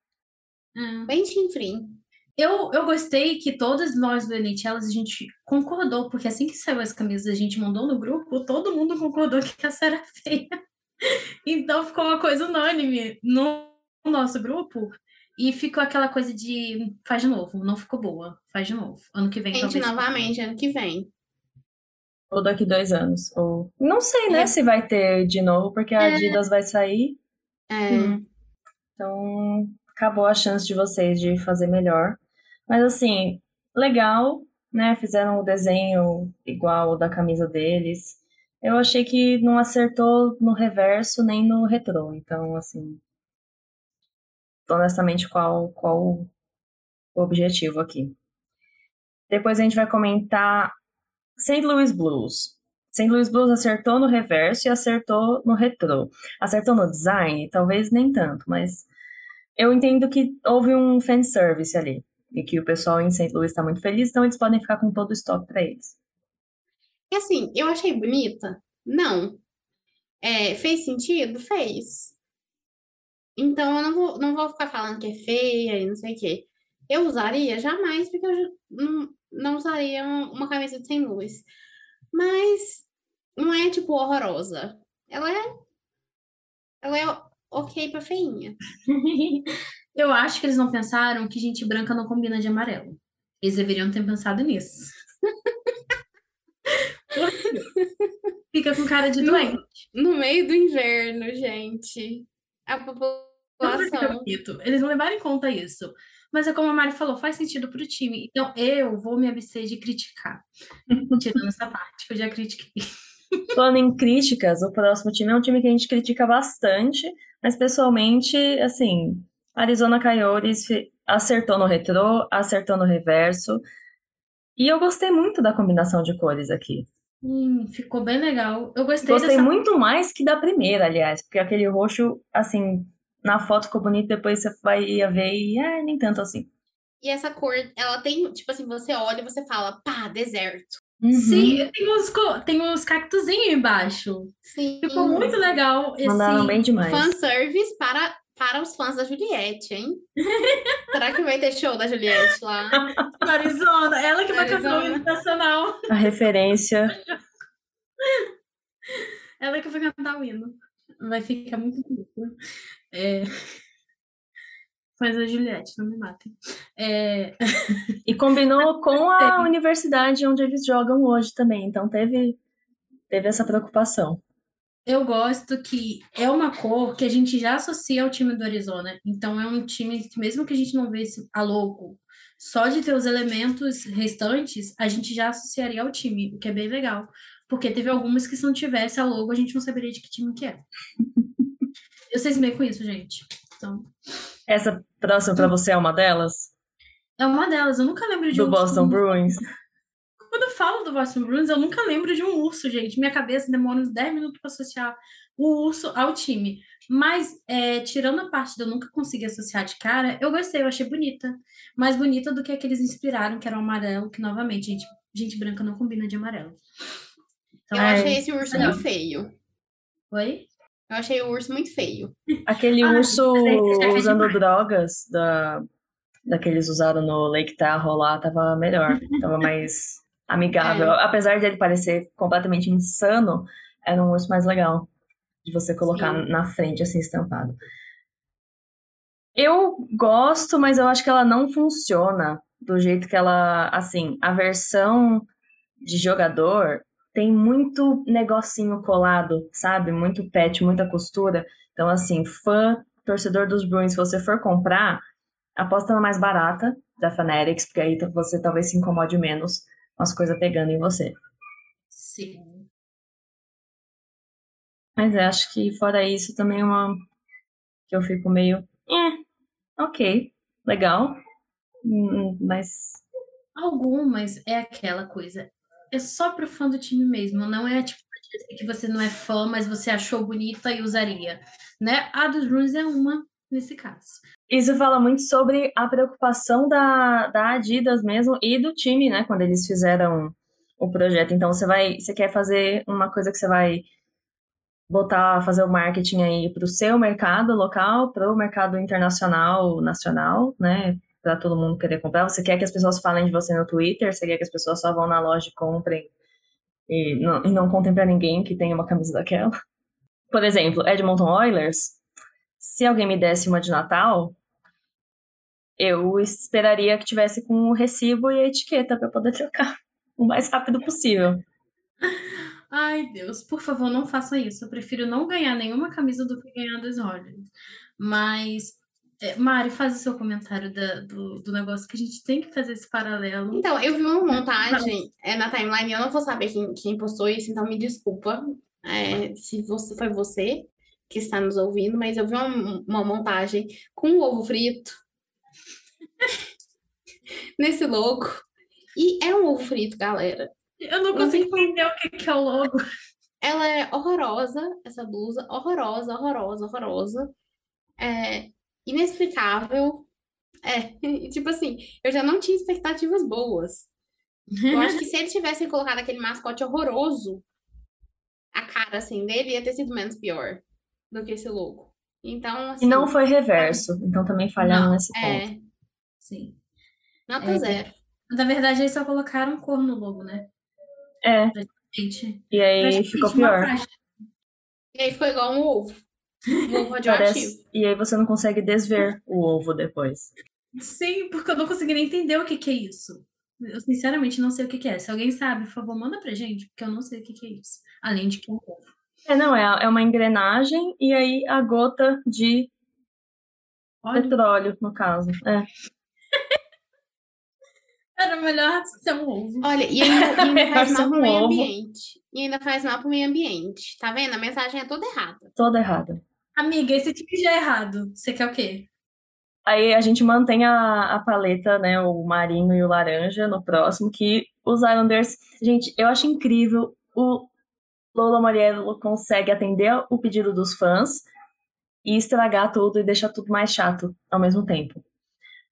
é. Bem chinfrim. Eu, eu gostei que todas nós do Elite Elas a gente concordou, porque assim que saiu as camisas a gente mandou no grupo, todo mundo concordou que essa era feia. Então ficou uma coisa unânime no nosso grupo e ficou aquela coisa de faz de novo, não ficou boa, faz de novo. Ano que vem. Gente, novamente, ano que vem. Ou daqui dois anos. Ou. Não sei, né, é. se vai ter de novo, porque a é. Adidas vai sair. É. Hum. Então, acabou a chance de vocês de fazer melhor. Mas assim, legal, né? Fizeram o desenho igual o da camisa deles. Eu achei que não acertou no reverso nem no retrô. Então, assim, honestamente, qual, qual o objetivo aqui? Depois a gente vai comentar St. Louis Blues. St. Louis Blues acertou no reverso e acertou no retrô. Acertou no design? Talvez nem tanto, mas eu entendo que houve um fanservice ali. E que o pessoal em St. Louis está muito feliz, então eles podem ficar com todo o estoque para eles. E assim, eu achei bonita? Não. É, fez sentido? Fez. Então eu não vou, não vou ficar falando que é feia e não sei o quê. Eu usaria? Jamais, porque eu não, não usaria uma camisa de St. Louis. Mas não é, tipo, horrorosa. Ela é. Ela é ok pra feinha. (laughs) Eu acho que eles não pensaram que gente branca não combina de amarelo. Eles deveriam ter pensado nisso. (laughs) Fica com cara de doente. No, no meio do inverno, gente. A população. Eles não levaram em conta isso. Mas é como a Mari falou, faz sentido para o time. Então eu vou me abster de criticar. (laughs) Tirando essa parte que eu já critiquei. Falando em críticas, o próximo time é um time que a gente critica bastante, mas pessoalmente, assim, Arizona Coyotes acertou no retrô, acertou no reverso. E eu gostei muito da combinação de cores aqui. Hum, ficou bem legal. Eu gostei Gostei dessa... muito mais que da primeira, aliás, porque aquele roxo, assim, na foto ficou bonito, depois você vai ver e é, nem tanto assim. E essa cor, ela tem, tipo assim, você olha e você fala, pá, deserto. Uhum. Sim, tem uns, tem uns cactuzinhos embaixo. Sim. Ficou muito legal. Esse Mandaram bem demais. Fanservice para para os fãs da Juliette, hein? (laughs) Será que vai ter show da Juliette lá? Na (laughs) Arizona, ela que vai cantar o hino nacional. A referência. ela que vai cantar o hino. Vai ficar muito bonito. É... Fãs da Juliette, não me matem. É... (laughs) E combinou com a universidade onde eles jogam hoje também, então teve, teve essa preocupação eu gosto que é uma cor que a gente já associa ao time do Arizona. Então é um time que, mesmo que a gente não vê a logo, só de ter os elementos restantes, a gente já associaria ao time, o que é bem legal. Porque teve algumas que se não tivesse a logo, a gente não saberia de que time que é. (laughs) eu sei meio com isso, gente. Essa próxima para você é uma delas? É uma delas, eu nunca lembro de Do Boston Bruins. Quando eu falo do Boston Bruins, eu nunca lembro de um urso, gente. Minha cabeça demora uns 10 minutos para associar o urso ao time. Mas, é, tirando a parte de eu nunca conseguir associar de cara, eu gostei, eu achei bonita. Mais bonita do que a que eles inspiraram, que era o amarelo, que novamente, gente, gente branca não combina de amarelo. Então, eu é... achei esse urso muito feio. Oi? Eu achei o urso muito feio. Aquele ah, urso usando drogas da, daqueles usaram no Lake Tahoe lá, tava melhor. Tava mais (laughs) amigável. É. Apesar de ele parecer completamente insano, era um urso mais legal de você colocar Sim. na frente, assim, estampado. Eu gosto, mas eu acho que ela não funciona do jeito que ela. Assim, a versão de jogador tem muito negocinho colado, sabe? Muito pet, muita costura. Então, assim, fã torcedor dos Bruins, se você for comprar, aposta na mais barata da Fanatics, porque aí você talvez se incomode menos com as coisas pegando em você. Sim. Mas eu acho que fora isso também é uma que eu fico meio, é, ok, legal, hum, mas Algumas é aquela coisa. É só pro fã do time mesmo, não é tipo que você não é fã, mas você achou bonita e usaria, né? A dos Bruins é uma nesse caso. Isso fala muito sobre a preocupação da, da Adidas mesmo e do time, né? Quando eles fizeram o projeto. Então você vai, você quer fazer uma coisa que você vai botar, fazer o marketing aí para o seu mercado local, para o mercado internacional, nacional, né? Para todo mundo querer comprar. Você quer que as pessoas falem de você no Twitter, você quer que as pessoas só vão na loja e comprem e não, e não contem para ninguém que tem uma camisa daquela. Por exemplo, Edmonton Oilers, se alguém me desse uma de Natal, eu esperaria que tivesse com o recibo e a etiqueta para poder trocar (laughs) o mais rápido possível. Ai, Deus, por favor, não faça isso. Eu prefiro não ganhar nenhuma camisa do que ganhar das Oilers. Mas, é, Mari, faz o seu comentário da, do, do negócio que a gente tem que fazer esse paralelo. Então, eu vi uma montagem é, na timeline, eu não vou saber quem, quem postou isso, então me desculpa é, se você foi você que está nos ouvindo, mas eu vi uma, uma montagem com um ovo frito (laughs) nesse logo. E é um ovo frito, galera. Eu não consigo entender o que, que é o logo. Ela é horrorosa, essa blusa, horrorosa, horrorosa, horrorosa. É inexplicável. É, tipo assim, eu já não tinha expectativas boas. Eu acho que se eles tivessem colocado aquele mascote horroroso, a cara assim dele ia ter sido menos pior do que esse logo. Então, assim, E não foi reverso, então também falharam Não, nesse ponto. é, Sim. nota É, zero. Na verdade, eles só colocaram cor no logo, né? É, Gente, e aí ficou pior. E aí ficou igual um ovo. Um ovo radioativo. E aí você não consegue desver o ovo depois. Sim, porque eu não consegui nem entender o que, que é isso. Eu sinceramente não sei o que, que é. Se alguém sabe, por favor, manda pra gente, porque eu não sei o que, que é isso. Além de que é um ovo. É, não, é, é uma engrenagem e aí a gota de Olha, petróleo, no caso. É. (laughs) era melhor ser um ovo. Olha, e ainda, ainda (laughs) faz mal pro um meio ovo. ambiente. E ainda faz mal pro meio ambiente. Tá vendo? A mensagem é toda errada. Toda errada. Amiga, esse tipo já é errado. Você quer o quê? Aí a gente mantém a, a paleta, né, o marinho e o laranja no próximo, que os Islanders, gente, eu acho incrível o Lola Moriello consegue atender o pedido dos fãs e estragar tudo e deixar tudo mais chato ao mesmo tempo.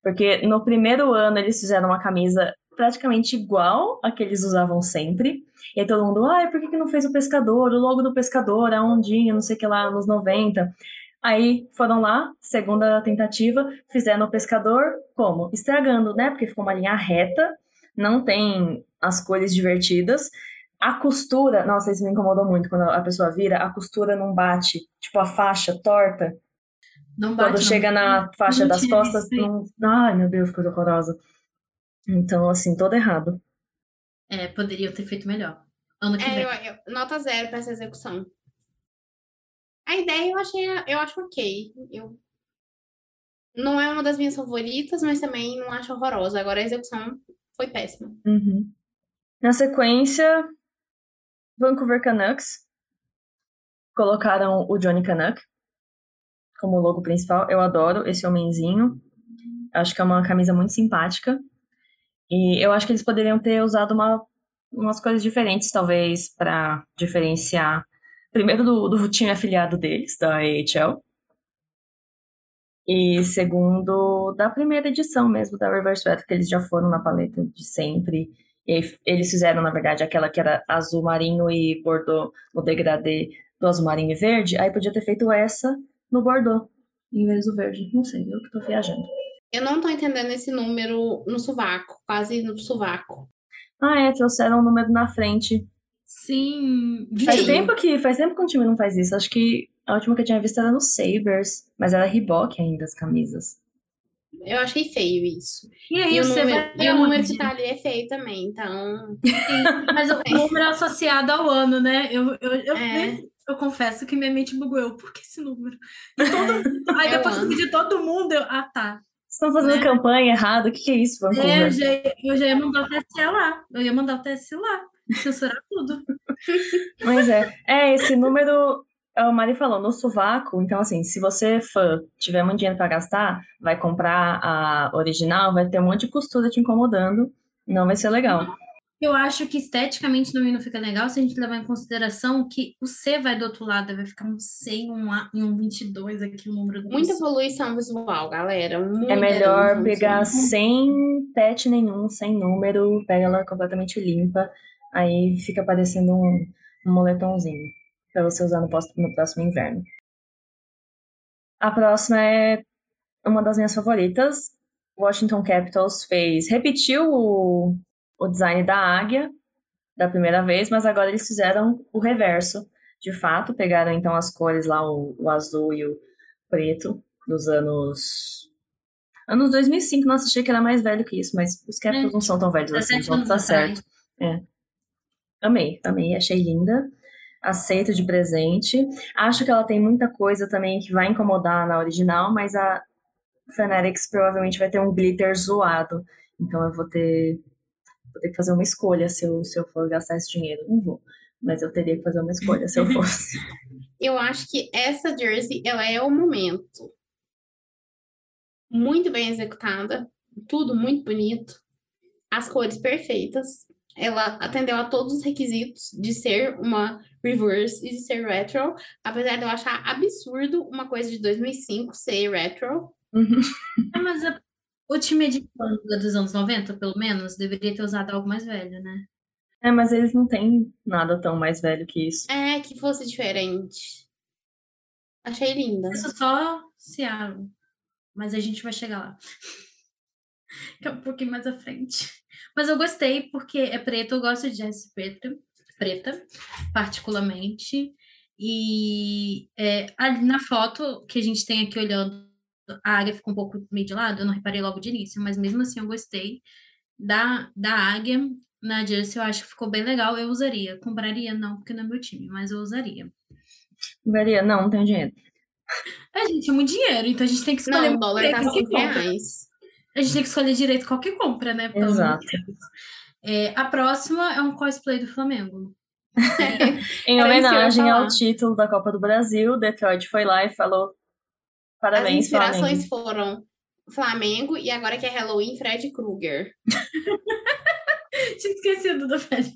Porque no primeiro ano eles fizeram uma camisa praticamente igual a que eles usavam sempre. E aí todo mundo, ai, por que, que não fez o pescador? O logo do pescador, a ondinha, não sei o que lá, nos 90. Aí foram lá, segunda tentativa, fizeram o pescador como? Estragando, né? Porque ficou uma linha reta, não tem as cores divertidas. A costura, nossa, isso me incomodou muito quando a pessoa vira, a costura não bate, tipo a faixa torta. Não bate. Quando não. chega na faixa Não das costas, não... ai meu Deus, coisa horrorosa. Então, assim, todo errado. É, poderiam ter feito melhor. Ano que É, vem. eu, eu- nota zero pra essa execução. A ideia eu achei, eu acho ok. Eu não é uma das minhas favoritas, mas também não acho horrorosa. Agora a execução foi péssima. Uhum. Na sequência, Vancouver Canucks colocaram o Johnny Canuck como logo principal. Eu adoro esse homenzinho. Acho que é uma camisa muito simpática. E eu acho que eles poderiam ter usado uma, umas coisas diferentes, talvez, para diferenciar. Primeiro, do, do time afiliado deles, da AHL. E segundo, da primeira edição mesmo da Reverse Retro, que eles já foram na paleta de sempre. E eles fizeram, na verdade, aquela que era azul marinho e bordô no degradê do azul marinho e verde. Aí podia ter feito essa no bordô, em vez do verde. Não sei, eu que tô viajando. Eu não tô entendendo esse número no sovaco, quase no sovaco. Ah, é, trouxeram o número na frente. Sim. Faz Sim. tempo que faz tempo que um time não faz isso. Acho que a última que eu tinha visto era no Sabres, mas era Reebok ainda as camisas. Eu achei feio isso. E aí E o você número, vai e o número aonde? que tá ali é feio também, então. Sim, Mas o (laughs) número é associado ao ano, né? Eu, eu, eu, É. eu confesso que minha mente bugou. Eu, por que esse número? E (laughs) todo... Aí É depois o eu ano. vi de todo mundo, eu, ah, tá. Vocês estão fazendo Né? campanha errada? O que, que é isso, É, eu, Vancouver? já, eu já ia mandar o TSE lá. Eu ia mandar o TSE lá. Censurar tudo. (laughs) Mas é. É, esse número, é o Mari falou, no sovaco. Então, assim, se você, fã, tiver muito dinheiro pra gastar, vai comprar a original, vai ter um monte de costura te incomodando. Não vai ser legal. Eu acho que esteticamente no mim não fica legal se a gente levar em consideração que o C vai do outro lado, vai ficar um C e um A e um 22 aqui, o número do Muita poluição visual, galera. Muita É melhor pegar visual. sem patch nenhum, sem número, pega ela completamente limpa, aí fica parecendo um, um moletomzinho pra você usar no, pós- no próximo inverno. A próxima é uma das minhas favoritas. Washington Capitals fez, repetiu o, o design da águia da primeira vez, mas agora eles fizeram o reverso. De fato, pegaram então as cores lá, o, o azul e o preto dos anos Anos 2005, nossa, achei que era mais velho que isso, mas os Capitals É, não são tão velhos assim, 17 então tá certo. Amei, amei, achei linda. Aceito de presente. Acho que ela tem muita coisa também que vai incomodar na original, mas a Fanatics provavelmente vai ter um glitter zoado. Então eu vou ter, vou ter que fazer uma escolha se eu, se eu for gastar esse dinheiro. Não vou, mas eu teria que fazer uma escolha se eu (laughs) fosse. Eu acho que essa jersey, ela é o momento. Muito bem executada, tudo muito bonito, as cores perfeitas. Ela atendeu a todos os requisitos de ser uma reverse e de ser retro, apesar de eu achar absurdo uma coisa de 2005 ser retro. Uhum. É, (laughs) mas a- o time de quando? dos anos 90, pelo menos, deveria ter usado algo mais velho, né? É, mas eles não têm nada tão mais velho que isso. É, que fosse diferente. Achei linda. Isso só Seattle. Mas a gente vai chegar lá. (laughs) Que é um pouquinho mais à frente. Mas eu gostei porque é preto, eu gosto de jersey preta, preta, particularmente. E é, ali na foto que a gente tem aqui olhando, a águia ficou um pouco meio de lado, eu não reparei logo de início, mas mesmo assim eu gostei da, da águia na jersey, eu acho que ficou bem legal, eu usaria. Compraria não, porque não é meu time, mas eu usaria. Maria, não, não tenho dinheiro. A gente é muito dinheiro, então a gente tem que escolher Não, o dólar tá direito qual que 5 compra. reais. A gente tem que escolher direito qual que compra, né? Pelo Exato. É, a próxima é um cosplay do Flamengo. (laughs) Em homenagem ao título da Copa do Brasil, Detroit foi lá e falou As parabéns, inspirações Flamengo. foram Flamengo e agora que é Halloween, Fred Krueger. (laughs) Tinha esquecido do Fred.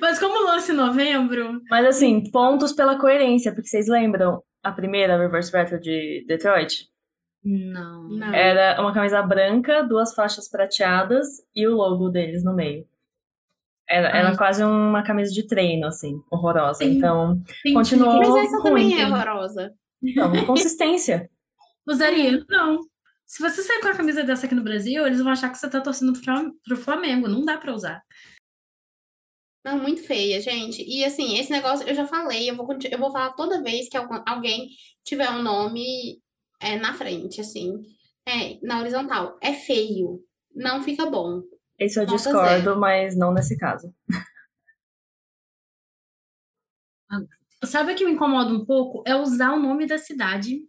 Mas como lança em novembro, Mas assim, pontos pela coerência, porque vocês lembram a primeira Reverse Retro de Detroit? não. Não. Era uma camisa branca, duas faixas prateadas e o logo deles no meio. Era, era Ai. quase uma camisa de treino, assim, horrorosa. Sim. Então, Tem Continuou. Mas essa também ruim, é hein? horrorosa. então consistência. Usaria? Não. Se você sair com a camisa dessa aqui no Brasil, eles vão achar que você tá torcendo pro Flam- pro Flamengo. Não dá pra usar. Não, muito feia, gente. E assim, esse negócio eu já falei, eu vou, eu vou falar toda vez que alguém tiver um nome é, na frente, assim, é, na horizontal. É feio. Não fica bom. Esse eu Nota discordo, zero. mas não nesse caso. Sabe o que me incomoda um pouco? É usar o nome da cidade.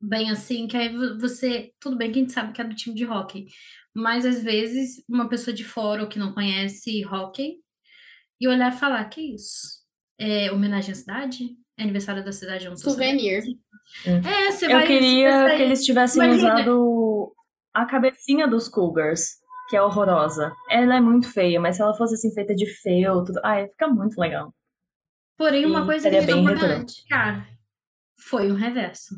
Bem assim, que aí vo- você. Tudo bem que a gente sabe que é do time de hockey. Mas às vezes, uma pessoa de fora ou que não conhece hockey e olhar e falar: que isso? É homenagem à cidade? É aniversário da cidade? Eu não tô sabendo." Souvenir. É, você Eu vai. você queria vai que eles tivessem Imagina. usado a cabecinha dos Cougars, que é horrorosa. Ela é muito feia, mas se ela fosse assim feita de feltro, ai, fica muito legal. Porém, uma Sim, coisa que bem pode retrô. criticar foi um reverso.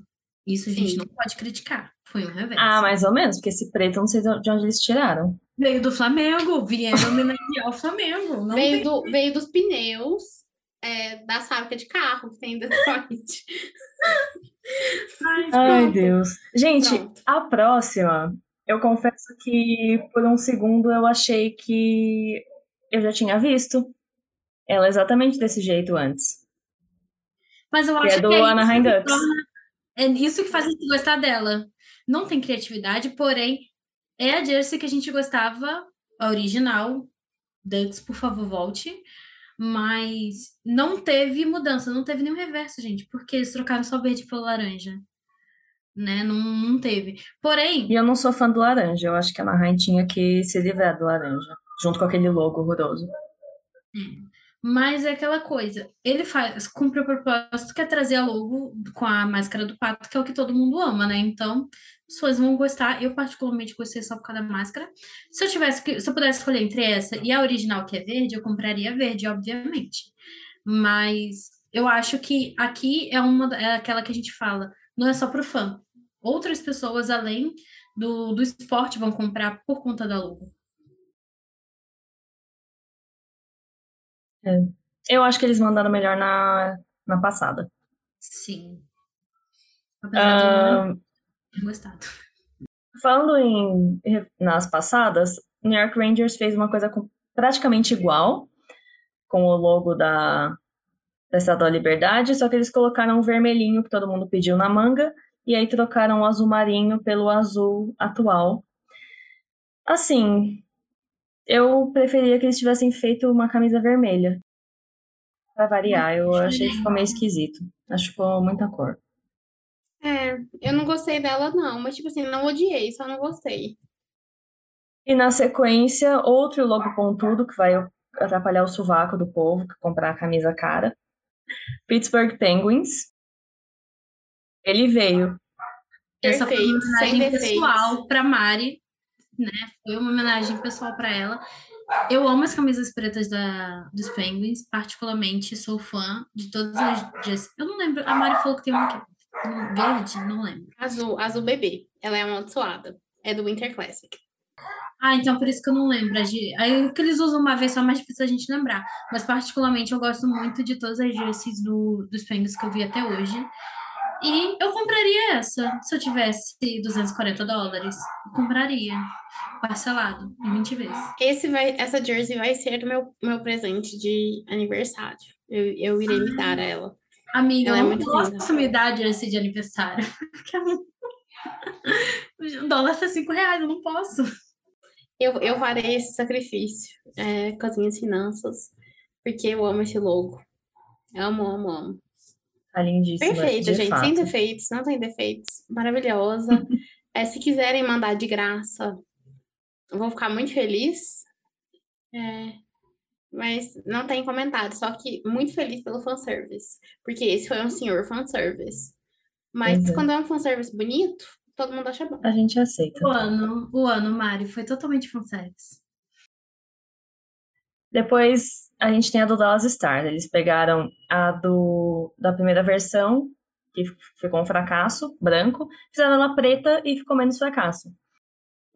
Isso a gente Sim. não pode criticar. Foi um reverso. Ah, mais ou menos, porque esse preto eu não sei de onde eles tiraram. Veio do Flamengo, vieram homenagear o Flamengo. Não Veio, do, veio dos pneus é, da fábrica de carro que tem em Detroit. (laughs) Ai, Ai. Deus. Gente, Pronto. a próxima, eu confesso que por um segundo eu achei que eu já tinha visto ela exatamente desse jeito antes. Mas eu Que acho é do que é Anaheim isso que Ducks. torna- é isso que faz a gente gostar dela. Não tem criatividade, porém, é a jersey que a gente gostava, a original. Ducks, por favor, volte. Mas não teve mudança, não teve nenhum reverso, gente, porque eles trocaram só verde pelo laranja. Né? Não, não teve. Porém. E eu não sou fã do laranja, eu acho que a Anaheim tinha que se livrar do laranja, junto com aquele logo horroroso. É. Mas é aquela coisa, ele faz, cumpre o propósito que é trazer a logo com a máscara do pato, que é o que todo mundo ama, né? Então, as pessoas vão gostar. Eu, particularmente, gostei só por causa da máscara. Se eu tivesse que, se eu pudesse escolher entre essa e a original, que é verde, eu compraria verde, obviamente. Mas eu acho que aqui é uma é aquela que a gente fala, não é só pro fã. Outras pessoas, além do, do esporte, vão comprar por conta da logo. É. Eu acho que eles mandaram melhor na, na passada. Sim. Apesar uh, de não gostado. Falando em nas passadas, New York Rangers fez uma coisa praticamente igual, com o logo da, da Estátua da Liberdade, só que eles colocaram o vermelhinho que todo mundo pediu na manga, e aí trocaram o azul marinho pelo azul atual. Assim, eu preferia que eles tivessem feito uma camisa vermelha. Pra variar, eu achei que ficou meio esquisito. Acho que ficou muita cor. É, eu não gostei dela, não, mas tipo assim, não odiei, só não gostei. E na sequência, outro logo pontudo que vai atrapalhar o sovaco do povo que comprar a camisa cara. Pittsburgh Penguins. Ele veio. Essa foi uma homenagem pessoal para Mari, né? Foi uma homenagem pessoal para ela. Eu amo as camisas pretas da, dos Penguins, particularmente sou fã de todas as dias. Eu não lembro, a Mari falou que tem uma aqui. Verde, não lembro. Azul, azul bebê. Ela é amaldiçoada. É do Winter Classic. Ah, então por isso que eu não lembro. Aí que eles usam uma vez só, mais difícil a gente lembrar. Mas particularmente eu gosto muito de todas as jerseys do, dos Penguins que eu vi até hoje. E eu compraria essa. Se eu tivesse 240 dólares, eu compraria. Parcelado, em 20 vezes. Esse vai, essa jersey vai ser o meu, meu presente de aniversário. Eu, eu irei me dar a ela. Amiga, ela eu é não posso me dar jersey de aniversário. (laughs) o dólar tá 5 reais, eu não posso. Eu, eu farei esse sacrifício é, com as minhas finanças, porque eu amo esse logo. Amo, amo, amo. Tá lindíssima. Perfeita, de gente. fato. Sem defeitos, não tem defeitos. Maravilhosa. é, (laughs) se quiserem mandar de graça, eu vou ficar muito feliz. É, mas não tem comentário, só que muito feliz pelo fanservice. Porque esse foi um senhor fanservice. Mas Uhum. quando é um fanservice bonito, todo mundo acha bom. A gente aceita. O ano, o ano, Mari, foi totalmente fanservice. Depois a gente tem a do Dallas Stars. Eles pegaram a do da primeira versão, que ficou um fracasso, branco, fizeram ela preta e ficou menos fracasso.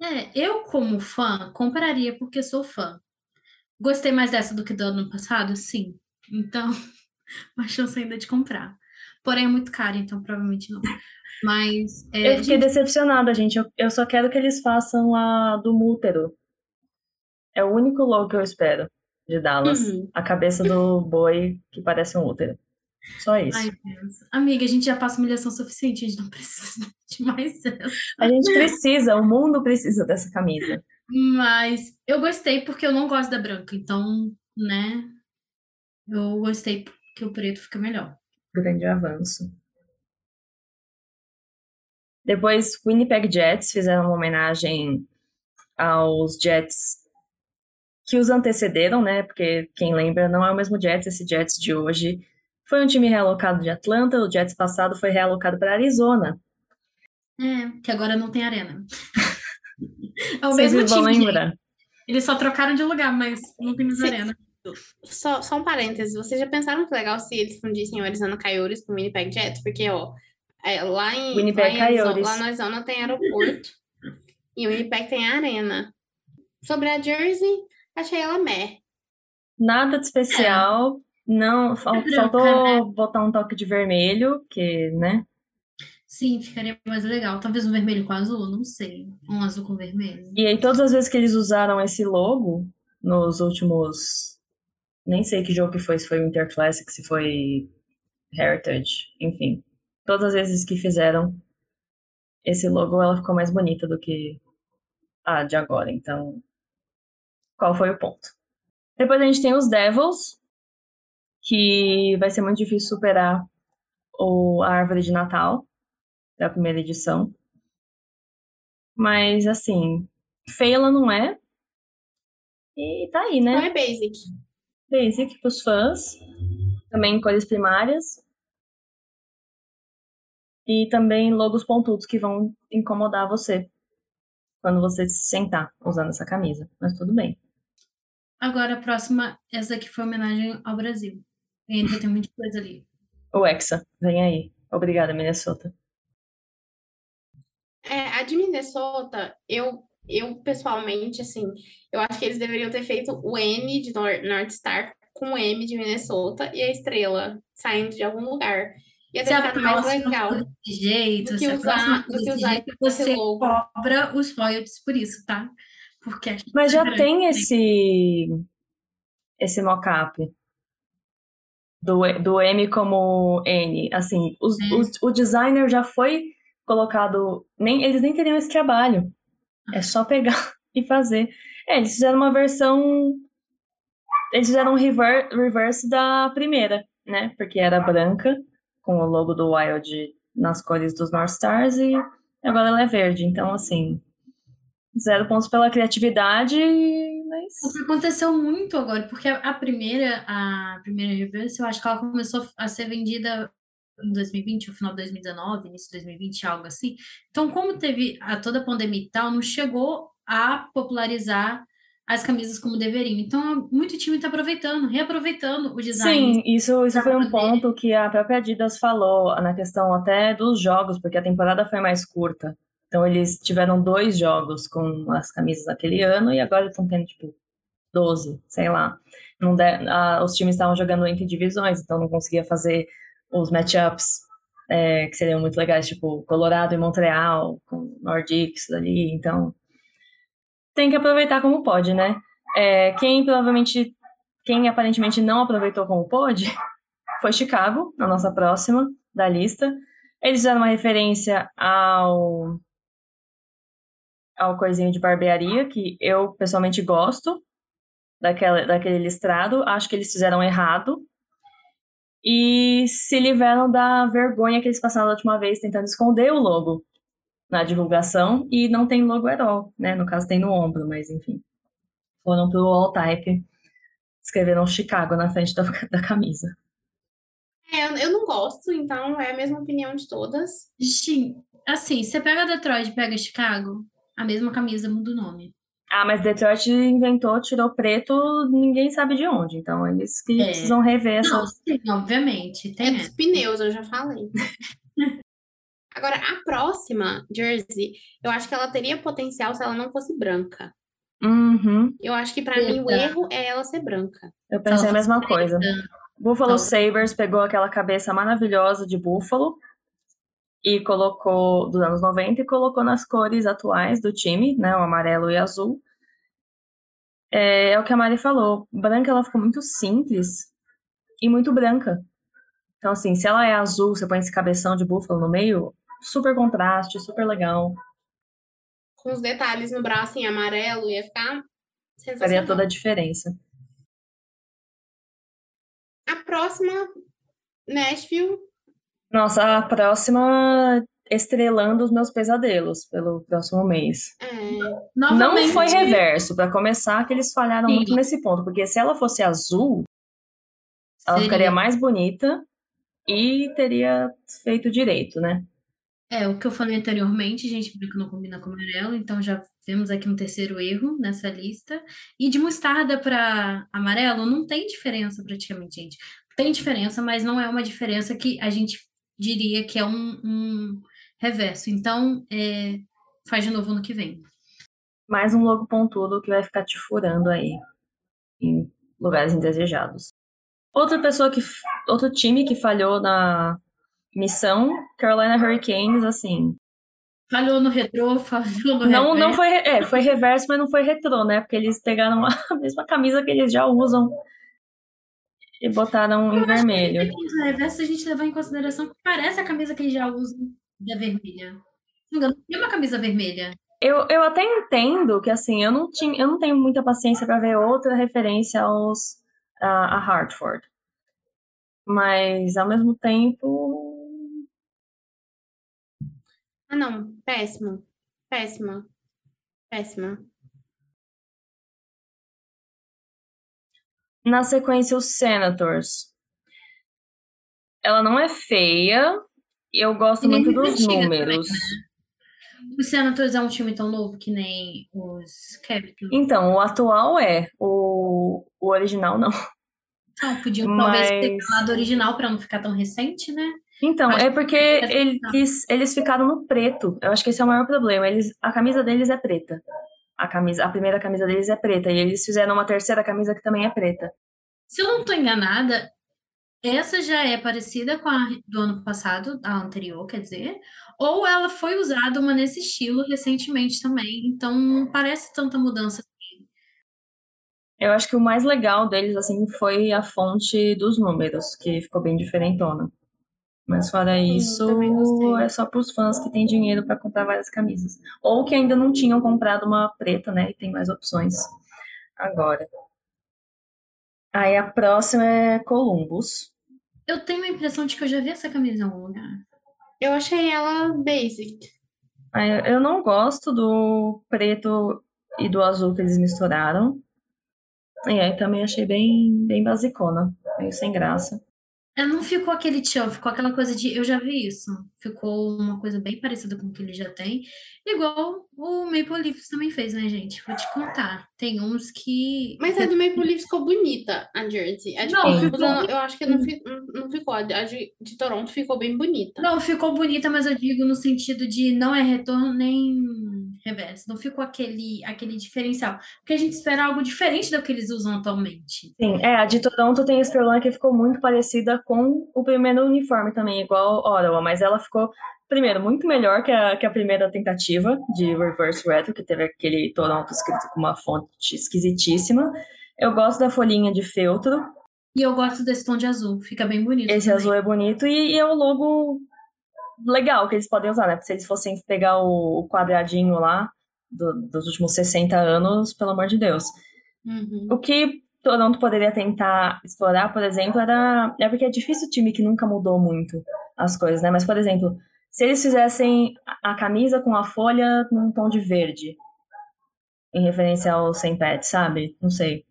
É, eu como fã, compraria porque sou fã. Gostei mais dessa do que do ano passado? Sim. Então, (laughs) uma chance ainda de comprar. Porém, é muito caro, então provavelmente não. Mas. É, eu fiquei gente, decepcionada, gente. Eu, eu só quero que eles façam a do Mútero. É o único logo que eu espero de Dallas. Uhum. A cabeça do boi que parece um útero. Só isso. Ai, Deus. Amiga, a gente já passa humilhação suficiente, a gente não precisa (laughs) de mais essa. A gente precisa, o mundo precisa dessa camisa. Mas eu gostei porque eu não gosto da branca, então, né? Eu gostei porque o preto fica melhor. Grande avanço. Depois, Winnipeg Jets fizeram uma homenagem aos Jets que os antecederam, né? Porque quem lembra, não é o mesmo Jets, esse Jets de hoje foi um time realocado de Atlanta, o Jets passado foi realocado para Arizona. É, que agora não tem arena. (laughs) É o Vocês mesmo vão time. lembrar? Eles só trocaram de lugar, mas não tem mais Sim. arena. Só, só um parênteses, vocês já pensaram que legal se eles fundissem o Arizona Coyotes com o Winnipeg Jets? Porque, ó, é, lá em, Winnipeg lá, em Arizona, lá no Arizona tem aeroporto e o Winnipeg tem arena. Sobre a Jersey, achei ela meh. Nada de especial. Não, fal- É branca, faltou botar um toque de vermelho, que, né? Sim, ficaria mais legal. Talvez um vermelho com azul, não sei. Um azul com vermelho. E aí, todas as vezes que eles usaram esse logo, nos últimos. Nem sei que jogo que foi, se foi Winter Classic, se foi Heritage, enfim. Todas as vezes que fizeram esse logo, ela ficou mais bonita do que a de agora. Então, qual foi o ponto? Depois a gente tem os Devils, que vai ser muito difícil superar o, a árvore de Natal da primeira edição. Mas, assim, feia ela não é. E tá aí, Não né? é basic. Basic pros fãs. Também cores primárias. E também logos pontudos que vão incomodar você quando você se sentar usando essa camisa. Mas tudo bem. Agora a próxima, essa aqui foi homenagem ao Brasil. E ainda tem muita coisa ali. O Hexa, vem aí. Obrigada, Minnesota. É, a de Minnesota, eu, eu pessoalmente, assim, eu acho que eles deveriam ter feito o N de Nor North Star com o M de Minnesota e a estrela saindo de algum lugar. Ia ter ficado mais legal. jeito, do se que usar- do que usar jeito, esse você logo. cobra os royalties por isso, tá? Porque Mas já tem esse esse mock-up do, do M como N. Assim, os- É. os- o designer já foi colocado. Nem, eles nem teriam esse trabalho. É só pegar (laughs) e fazer. É, eles fizeram uma versão. Eles fizeram um rever, reverse da primeira, né? Porque era branca, com o logo do Wild nas cores dos North Stars, e agora ela é verde. Então, assim. Zero pontos pela criatividade, mas. O que aconteceu muito agora, porque a a primeira, a primeira reverse, eu acho que ela começou a ser vendida em 2020, no final de 2019, início de 2020, algo assim. Então, como teve a, toda a pandemia e tal, não chegou a popularizar as camisas como deveriam. Então, muito time está aproveitando, reaproveitando o design. Sim, isso, isso foi um ponto que a própria Adidas falou na questão até dos jogos, porque a temporada foi mais curta. Então eles tiveram dois jogos com as camisas naquele ano e agora estão tendo, tipo, 12, sei lá. Não de- ah, os times estavam jogando entre divisões, então não conseguia fazer os matchups é, que seriam muito legais, tipo Colorado e Montreal, com Nordics ali, então tem que aproveitar como pode, né? É, quem provavelmente, quem aparentemente não aproveitou como pôde (laughs) foi Chicago, na nossa próxima da lista. Eles fizeram uma referência ao ao coisinho de barbearia, que eu pessoalmente gosto daquela, daquele listrado. Acho que eles fizeram errado. E se livraram da vergonha que eles passaram da última vez tentando esconder o logo na divulgação. E não tem logo at all, né? No caso tem no ombro, mas enfim. Foram pro all type. Escreveram Chicago na frente da, (laughs) da camisa. É, eu, eu não gosto, então é a mesma opinião de todas. Sim, assim, você pega Detroit e pega Chicago, a mesma camisa muda o nome. Ah, mas Detroit inventou, tirou preto, ninguém sabe de onde. Então eles que É. precisam rever Não, essas. sim, obviamente, É tem dos pneus, eu já falei. (laughs) Agora, a próxima jersey, eu acho que ela teria potencial se ela não fosse branca. Uhum, Eu acho que pra mim o erro é ela ser branca. eu pensei a mesma coisa. Buffalo Não. Sabres pegou aquela cabeça maravilhosa de búfalo e colocou dos anos 90 e colocou nas cores atuais do time, né, o amarelo e azul. É, é o que a Mari falou, branca ela ficou muito simples e muito branca. Então assim, se ela é azul, você põe esse cabeção de búfalo no meio, super contraste, super legal. Com os detalhes no braço em amarelo, ia ficar Faria toda a diferença. A próxima, Nashville, Nossa, a próxima estrelando os meus pesadelos pelo próximo mês. é, Não foi reverso, pra começar, que eles falharam Sim. muito nesse ponto, porque se ela fosse azul, ela seria- ficaria mais bonita e teria feito direito, né? É, o que eu falei anteriormente, gente, branco não combina com amarelo, então já vemos aqui um terceiro erro nessa lista. E de mostarda para amarelo não tem diferença praticamente, gente. Tem diferença, mas não é uma diferença que a gente diria que é um, um reverso. Então, é, faz de novo no que vem. Mais um logo pontudo que vai ficar te furando aí em lugares indesejados. Outra pessoa que. Outro time que falhou na missão, Carolina Hurricanes, assim. Falhou no retrô, falhou no Não, não reverso. foi. É, foi reverso, mas não foi retrô, né? Porque eles pegaram a (laughs) mesma camisa que eles já usam e botaram em vermelho. No reverso, a gente levar em consideração que parece a camisa que eles já usam da vermelha. Se não me engano, tem uma camisa vermelha. Eu, eu até entendo que assim, eu não tinha, eu não tenho muita paciência para ver outra referência aos a, a Hartford. mas ao mesmo tempo. Ah, não. Péssima. Péssima. Péssima. Na sequência, os Senators. Ela não é feia, eu gosto nem muito dos números. Os Senators é um time tão novo que nem os Capitals. Então, o atual é, o, o original não. Então, podiam talvez ter Mas- falado original para não ficar tão recente, né? Então, Acho é que porque essa eles, eles ficaram no preto. Eu acho que esse é o maior problema. Eles, a camisa deles é preta. A, camisa, a primeira camisa deles é preta. E eles fizeram uma terceira camisa que também é preta. Se eu não estou enganada, essa já é parecida com a do ano passado, a anterior, quer dizer, ou ela foi usada uma nesse estilo recentemente também, então não parece tanta mudança. Eu acho que o mais legal deles, assim, foi a fonte dos números, que ficou bem diferentona. Mas fora isso, é só para os fãs que têm dinheiro para comprar várias camisas. Ou que ainda não tinham comprado uma preta, né? E tem mais opções agora. Aí a próxima é Columbus. Eu tenho a impressão de que eu já vi essa camisa em algum lugar. Eu achei ela basic. Aí eu não gosto do preto e do azul que eles misturaram. E aí também achei bem, bem basicona, meio sem graça. Não ficou aquele tchan, ficou aquela coisa de. Eu já vi isso. Ficou uma coisa bem parecida com o que ele já tem. Igual o Maple Leafs também fez, né, gente? Vou te contar. Tem uns que. Mas a do Maple Leafs ficou bonita, a jersey. A de Não, ficou- eu acho que não, não- ficou. A de- de Toronto ficou bem bonita. Não, ficou bonita, mas eu digo no sentido de não é retorno nem reverso. Não ficou aquele, aquele diferencial. Porque a gente espera algo diferente do que eles usam atualmente. Sim, é, a de Toronto tem esse problema que ficou muito parecida com o primeiro uniforme também, igual Ottawa, mas ela ficou, primeiro, muito melhor que a, que a primeira tentativa de Reverse Retro, que teve aquele Toronto escrito com uma fonte esquisitíssima. Eu gosto da folhinha de feltro, E eu gosto desse tom de azul. Fica bem bonito. esse também. azul é bonito e, e é o logo legal que eles podem usar, né? Porque se eles fossem pegar o, quadradinho lá do- dos últimos 60 anos, pelo amor de Deus. Uhum. O que Toronto poderia tentar explorar, por exemplo, era. É porque é difícil o time que nunca mudou muito as coisas, né? Mas, por exemplo, se eles fizessem a camisa com a folha num tom de verde, em referência ao St. Pat, sabe? Não sei.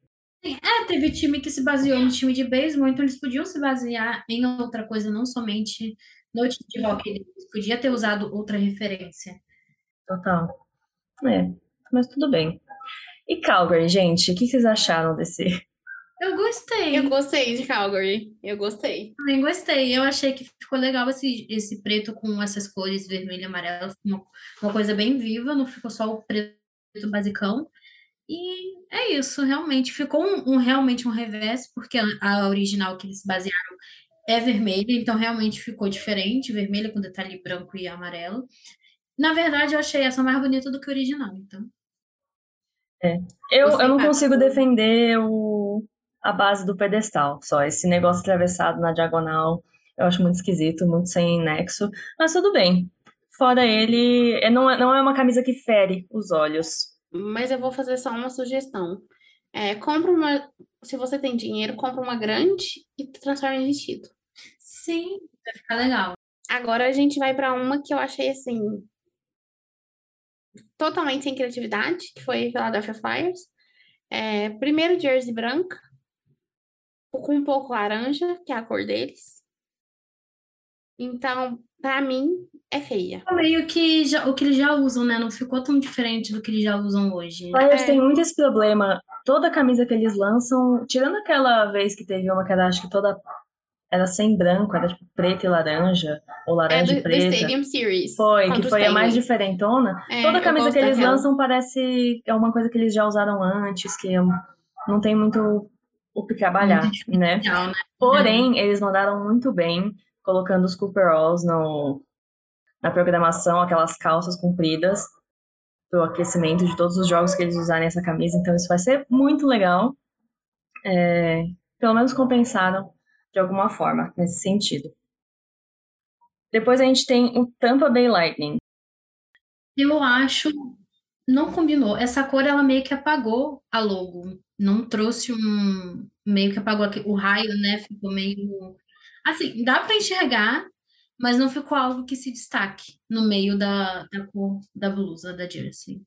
É, teve time que se baseou no time de beisebol, então eles podiam se basear em outra coisa, não somente no time de hockey. Eles podiam ter usado outra referência. Total. É, mas tudo bem. E Calgary, gente, o que vocês acharam desse? Eu gostei. Eu gostei de Calgary. Eu gostei. Também gostei. Eu achei que ficou legal esse, esse preto com essas cores vermelho e amarelo. Ficou Uma, uma coisa bem viva, não ficou só o preto basicão. E é isso, realmente. Ficou um, um- realmente um revés, porque a, a original que eles se basearam é vermelha, então realmente ficou diferente, vermelha com detalhe branco e amarelo. Na verdade, eu achei essa mais bonita do que a original, então. Eu, Gostei eu não consigo defender o, a base do pedestal, só esse negócio atravessado na diagonal. Eu acho muito esquisito, muito sem nexo, mas tudo bem. Fora ele, é- não é, não é uma camisa que fere os olhos. Mas eu vou fazer só uma sugestão. É, compra uma. Se você tem dinheiro, compra uma grande e transforma em vestido. Sim, vai ficar legal. Agora a gente vai pra uma que eu achei assim. Totalmente sem criatividade, que foi Philadelphia Flyers. É, primeiro jersey branca, com um pouco laranja, que é a cor deles. Então, pra mim, é feia. Meio que já- o que eles já usam, né? Não ficou tão diferente do que eles já usam hoje. Flyers É. tem muito esse problema. Toda camisa que eles lançam, tirando aquela vez que teve uma que era, acho que toda era sem branco, era tipo preta e laranja, ou É laranja do, e do preta. Stadium Series. Foi, que foi a mais diferentona. É, Toda camisa que eles lançam parece é uma coisa que eles já usaram antes, que não tem muito o que trabalhar, né? Né? Porém, eles mandaram muito bem colocando os Cooperalls no, na programação, aquelas calças compridas pro aquecimento de todos os jogos que eles usarem essa camisa. Então, isso vai ser muito legal. É, pelo menos compensaram de alguma forma nesse sentido. Depois a gente tem o Tampa Bay Lightning. Eu acho não combinou. Essa cor ela meio que apagou a logo. Não trouxe um meio que apagou aqui- o raio, né? Ficou meio Assim, dá para enxergar, mas não ficou algo que se destaque no meio da, da cor da blusa da Jersey.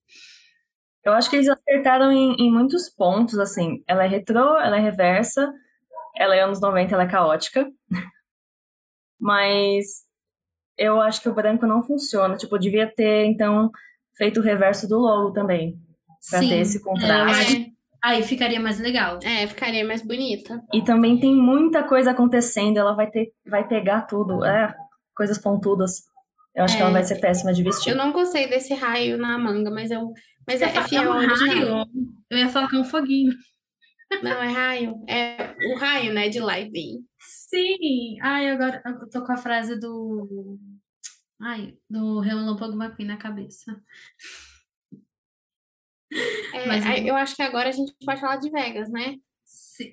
Eu acho que eles acertaram em, em muitos pontos, assim. Ela é retrô, ela é reversa, ela é anos 90, ela é caótica. (laughs) Mas eu acho que o branco não funciona. Tipo, devia ter, então, feito o reverso do logo também. Pra Sim, ter esse é, contraste. Aí ficaria mais legal. É, ficaria mais bonita. E também tem muita coisa acontecendo, ela vai ter, vai pegar tudo. É, coisas pontudas. Eu acho que ela É. vai ser péssima de vestir. Eu não gostei desse raio na manga, mas eu. Mas é, ia é fiel um raio. Eu ia falar que é um foguinho. Não, é raio. É o raio, né, de Lightning. Sim! Ai, agora eu tô com a frase do. Ai, do Relâmpago McQueen na cabeça. É, Mas eu- acho que agora a gente pode falar de Vegas, né?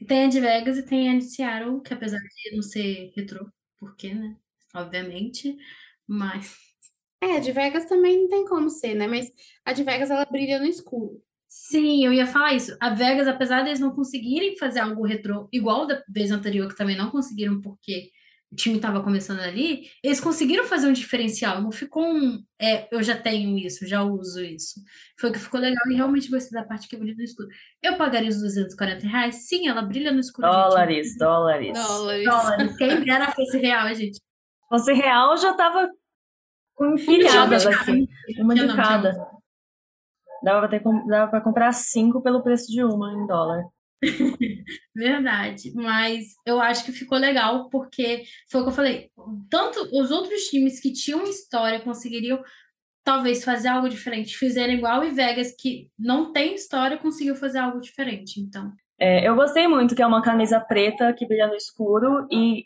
Tem a de Vegas e tem a de Seattle, que apesar de não ser retrô, porque, né? Obviamente. Mas. É, a de Vegas também não tem como ser, né? Mas a de Vegas ela brilha no escuro. Sim, eu ia falar isso. A Vegas, apesar deles não conseguirem fazer algo retrô, igual da vez anterior, que também não conseguiram porque o time estava começando ali, eles conseguiram fazer um diferencial. Não ficou um. É, eu já tenho isso, já uso isso. Foi o que ficou legal e realmente gostei da parte que brilha no escuro. Eu pagaria os 240 reais? Sim, ela brilha no escuro. gente. Dólares, dólares. Dólares. Dólares. Quem dera fosse real, gente. Fosse real, já tava com aqui. Uma de Tinha não, tinha cada. Dava pra, ter, dava pra comprar cinco pelo preço de uma em dólar. Verdade, mas eu acho que ficou legal porque foi o que eu falei. Tanto os outros times que tinham história conseguiriam talvez fazer algo diferente, fizeram igual e Vegas que não tem história conseguiu fazer algo diferente. Então, É, eu gostei muito que é uma camisa preta que brilha no escuro e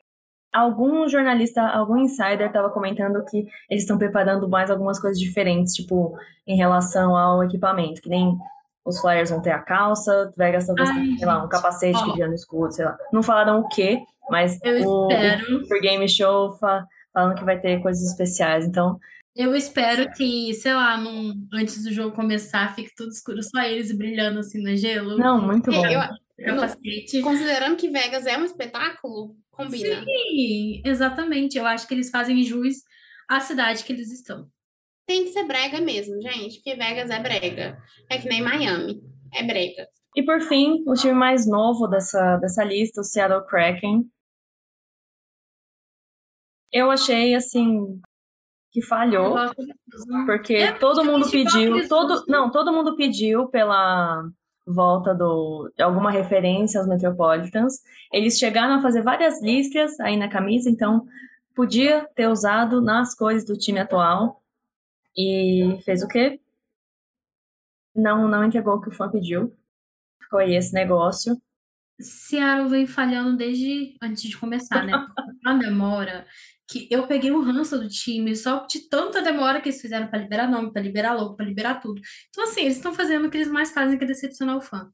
algum jornalista, algum insider estava comentando que eles estão preparando mais algumas coisas diferentes, tipo, em relação ao equipamento, que nem os Flyers vão ter a calça, Vegas talvez Ai, sei lá, um capacete que ó. brilha no escuro, sei lá. Não falaram o quê, mas eu o, espero, o Super Game Show fa- falando que vai ter coisas especiais, então eu espero que, sei lá, num- antes do jogo começar, fique tudo escuro, só eles brilhando assim no gelo, Não, muito bom. É, eu- capacete. considerando que Vegas é um espetáculo, combina. Sim, exatamente. Eu acho que eles fazem jus à cidade que eles estão. Tem que ser brega mesmo, gente, porque Vegas é brega. É que nem Miami. É brega. E por fim, o time mais novo dessa, dessa lista, o Seattle Kraken. Eu achei, assim, que falhou, porque todo mundo pediu, todo, não, todo mundo pediu pela volta do, alguma referência aos Metropolitans. Eles chegaram a fazer várias listas aí na camisa, então podia ter usado nas cores do time atual. E fez o quê? Não, não entregou o que o fã pediu. Ficou aí esse negócio. Seattle vem falhando desde antes de começar, né? Uma demora que eu peguei o ranço do time só de tanta demora que eles fizeram para liberar nome, para liberar logo, para liberar tudo. Então, assim, eles estão fazendo o que eles mais fazem, que é decepcionar o fã.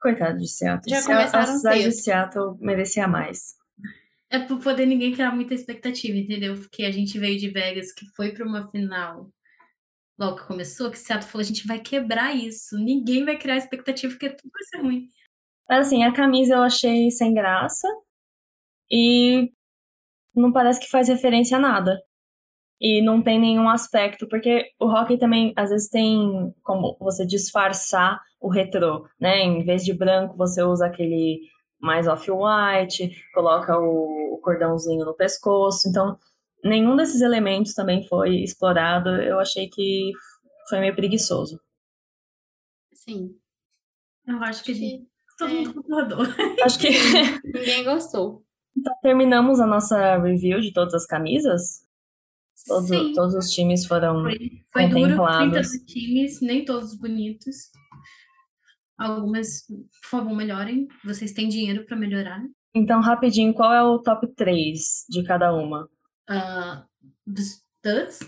Coitado de Seattle. Já Se- a começaram cidade de. Seattle merecia mais. É por poder ninguém criar muita expectativa, entendeu? Porque a gente veio de Vegas, que foi para uma final logo que começou, que Seattle falou, a gente vai quebrar isso. Ninguém vai criar expectativa, porque tudo vai ser ruim. Assim, a camisa eu achei sem graça e não parece que faz referência a nada. E não tem nenhum aspecto, porque o hockey também às vezes tem como você disfarçar o retrô, né? Em vez de branco, você usa aquele mais off-white, coloca o, cordãozinho no pescoço. Então, nenhum desses elementos também foi explorado. Eu achei que foi meio preguiçoso. Sim. Eu acho que a gente, Que todo é. mundo concordou. (laughs) Acho que (laughs) ninguém gostou. terminamos a nossa review de todas as camisas. Todos, Sim. todos os times foram. Foi, foi duro, 30 contemplados. times, nem todos bonitos. Algumas, por favor, melhorem. Vocês têm dinheiro para melhorar. Então, rapidinho, qual é o top 3 de cada uma? Ah, dos Ducks,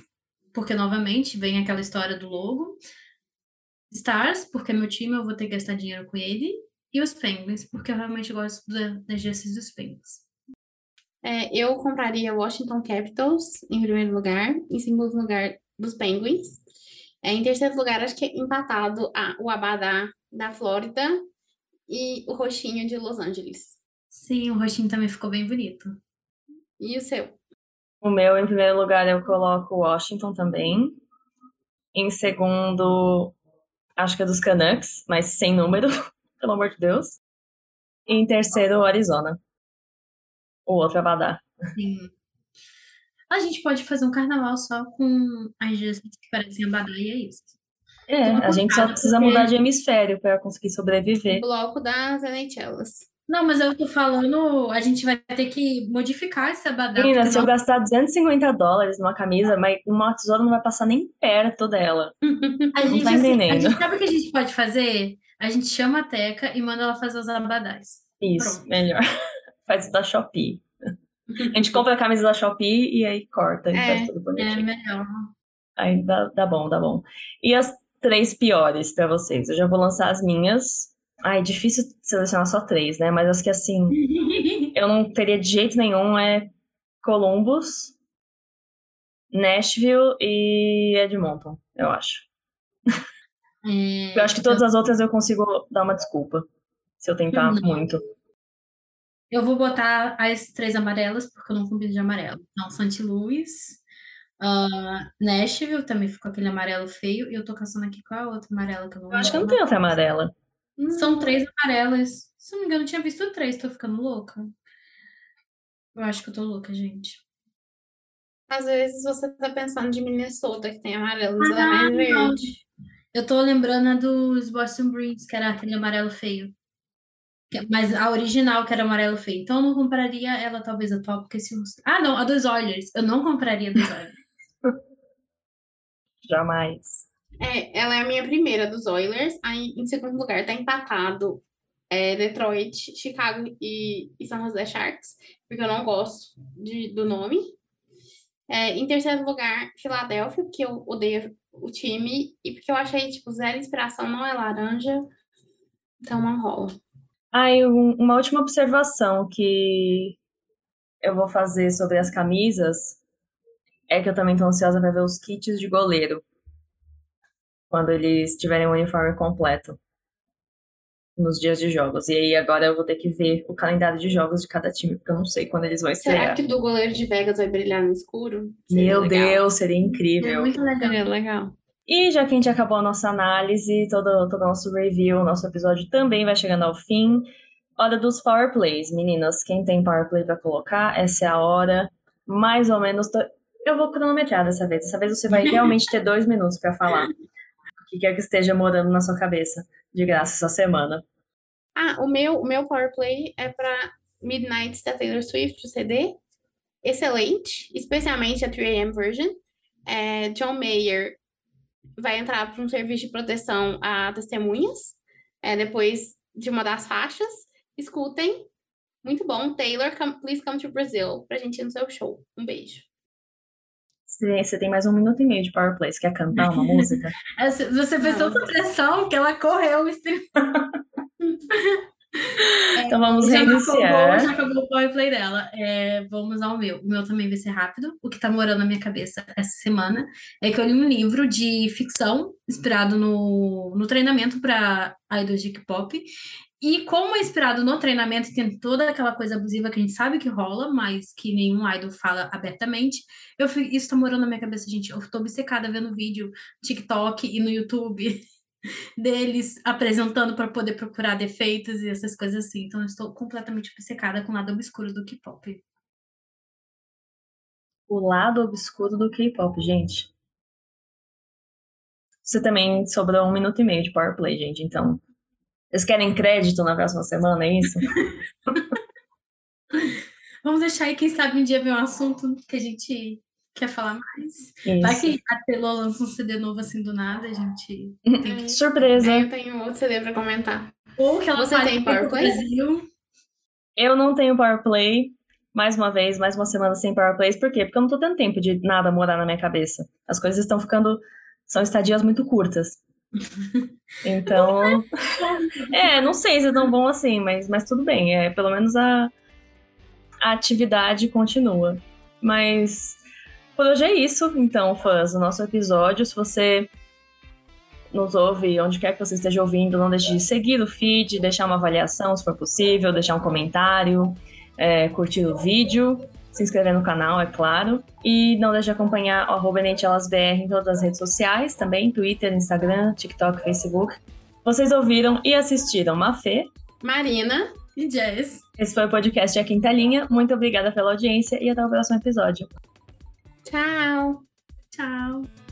porque novamente vem aquela história do logo. Stars, porque é meu time, eu vou ter que gastar dinheiro com ele. E os Penguins, porque eu realmente gosto da- das jerseys dos Penguins. É, eu compraria Washington Capitals em primeiro lugar, em segundo lugar dos Penguins. É, em terceiro lugar, acho que é empatado a, o Abadá da Flórida e o Roxinho de Los Angeles. Sim, o rostinho também ficou bem bonito. E o seu? O meu, em primeiro lugar, eu coloco Washington também. Em segundo, acho que é dos Canucks, mas sem número, (laughs) pelo amor de Deus. E em terceiro, Arizona. O outro é Badar. Sim. A gente pode fazer um carnaval só com as gestas que parecem abadá e é isso. É, a gente só precisa porque- mudar de hemisfério para conseguir sobreviver. Bloco das NHLas. Não, mas eu tô falando, a gente vai ter que modificar esse abadá. Menina, se eu não- gastar 250 dólares numa camisa, mas uma tesoura não vai passar nem perto dela. (laughs) a não gente, tá assim, a entendendo. gente sabe o que a gente pode fazer? A gente chama a Teca e manda ela fazer os abadás. Isso, Pronto. melhor. (laughs) Faz da Shopee. A gente compra a camisa da Shopee e aí corta e É, faz tudo É bonitinho. melhor. Aí dá, dá bom, dá bom. E as três piores pra vocês? Eu já vou lançar as minhas. Ai, difícil selecionar só três, né? Mas as que assim, (laughs) eu não teria de jeito nenhum é Columbus, Nashville e Edmonton, eu acho. É, Eu acho que todas as outras eu consigo dar uma desculpa. Se eu tentar Não. muito. Eu vou botar as três amarelas, porque eu não combino de amarelo. Então, St. Louis, ah, Nashville, também ficou aquele amarelo feio. E eu tô caçando aqui qual é a outra amarela que eu não Eu acho que não tem outra amarela. São três amarelas. Se não me engano, eu tinha visto três. Tô ficando louca. Eu acho que eu tô louca, gente. Às vezes você tá pensando de Minnesota, que tem amarelo, mas é Ah, não. verde. Eu tô lembrando a dos Boston Bruins, que era aquele amarelo feio. Mas a original, que era amarelo feio. Então eu não compraria ela, talvez, atual, porque se. Ah, não, a dos Oilers. Eu não compraria a dos Oilers. Jamais. É, ela é a minha primeira dos Oilers. Aí, em segundo lugar, tá empatado é, Detroit, Chicago e, e San Jose Sharks, porque eu não gosto de- do nome. É, em terceiro lugar, Filadélfia, porque eu odeio o time e porque eu achei, tipo, zero inspiração, não é laranja, então não rola. Ah, e um- uma última observação que eu vou fazer sobre as camisas é que eu também tô ansiosa para ver os kits de goleiro quando eles tiverem o uniforme completo nos dias de jogos. E aí agora eu vou ter que ver o calendário de jogos de cada time, porque eu não sei quando eles vão Será estrear. que do goleiro de Vegas vai brilhar no escuro? Seria Meu legal. Deus, seria É incrível. muito legal. Seria legal. E já que a gente acabou a nossa análise, todo, todo o nosso review, nosso episódio também vai chegando ao fim. Hora dos Power Plays. Meninas, quem tem Power Play pra colocar, essa é a hora. Mais ou menos. Eu vou cronometrar dessa vez. Dessa vez você vai realmente ter dois minutos pra falar. O que quer que esteja morando na sua cabeça de graça essa semana. Ah, o meu, o meu Power Play é para Midnights da Taylor Swift, o CD. Excelente, especialmente a 3AM version. É, John Mayer vai entrar para um serviço de proteção a testemunhas, é, depois de uma das faixas. Escutem. Muito bom. Taylor, come- please come to Brazil pra gente ir no seu show. Um beijo. Você tem mais um minuto e meio de Power Play. Você quer cantar uma música? (laughs) Essa- Você fez tanta pressão que ela correu. o stream. (laughs) Então vamos Já acabou, reiniciar. já acabou o power play dela. É, vamos ao meu. O meu também vai ser rápido. O que tá morando na minha cabeça essa semana é que eu li um livro de ficção inspirado no, no treinamento para idols de K-pop. E como é inspirado no treinamento, tem toda aquela coisa abusiva que a gente sabe que rola, mas que nenhum idol fala abertamente. Eu fui, isso tá morando na minha cabeça, gente. Eu tô obcecada vendo vídeo TikTok e no YouTube (laughs) deles apresentando para poder procurar defeitos e essas coisas assim. Então, eu estou completamente obcecada com o lado obscuro do K-pop. O lado obscuro do K-pop, gente. Você também sobrou um minuto e meio de Power Play, gente. Então, vocês querem crédito na próxima semana, é isso? (laughs) Vamos deixar aí, quem sabe um dia ver um assunto que a gente quer falar mais. Vai Isso. que a Telo lança um CD novo assim do nada, a gente tem que... Surpresa. Eu tenho outro CD pra comentar. Ou que ela Você tem pro Power Play? Brasil. Eu não tenho Power Play. Mais uma vez, mais uma semana sem Power Plays. Por quê? Porque eu não tô tendo tempo de nada morar na minha cabeça. As coisas estão ficando. São estadias muito curtas. (laughs) Então. (laughs) é, não sei se é tão bom assim, mas, mas tudo bem. É, pelo menos a, a atividade continua. Mas por hoje é isso, então, fãs, o nosso episódio. Se você nos ouve, onde quer que você esteja ouvindo, não deixe de seguir o feed, deixar uma avaliação se for possível, deixar um comentário, é, curtir o vídeo, se inscrever no canal, é claro. E não deixe de acompanhar o arroba NHLasBR em todas as redes sociais, também Twitter, Instagram, TikTok, Facebook. Vocês ouviram e assistiram Mafê. Marina. E Jess. Esse foi o podcast A Quinta Linha. Muito obrigada pela audiência e até o próximo episódio. Tchau. Tchau.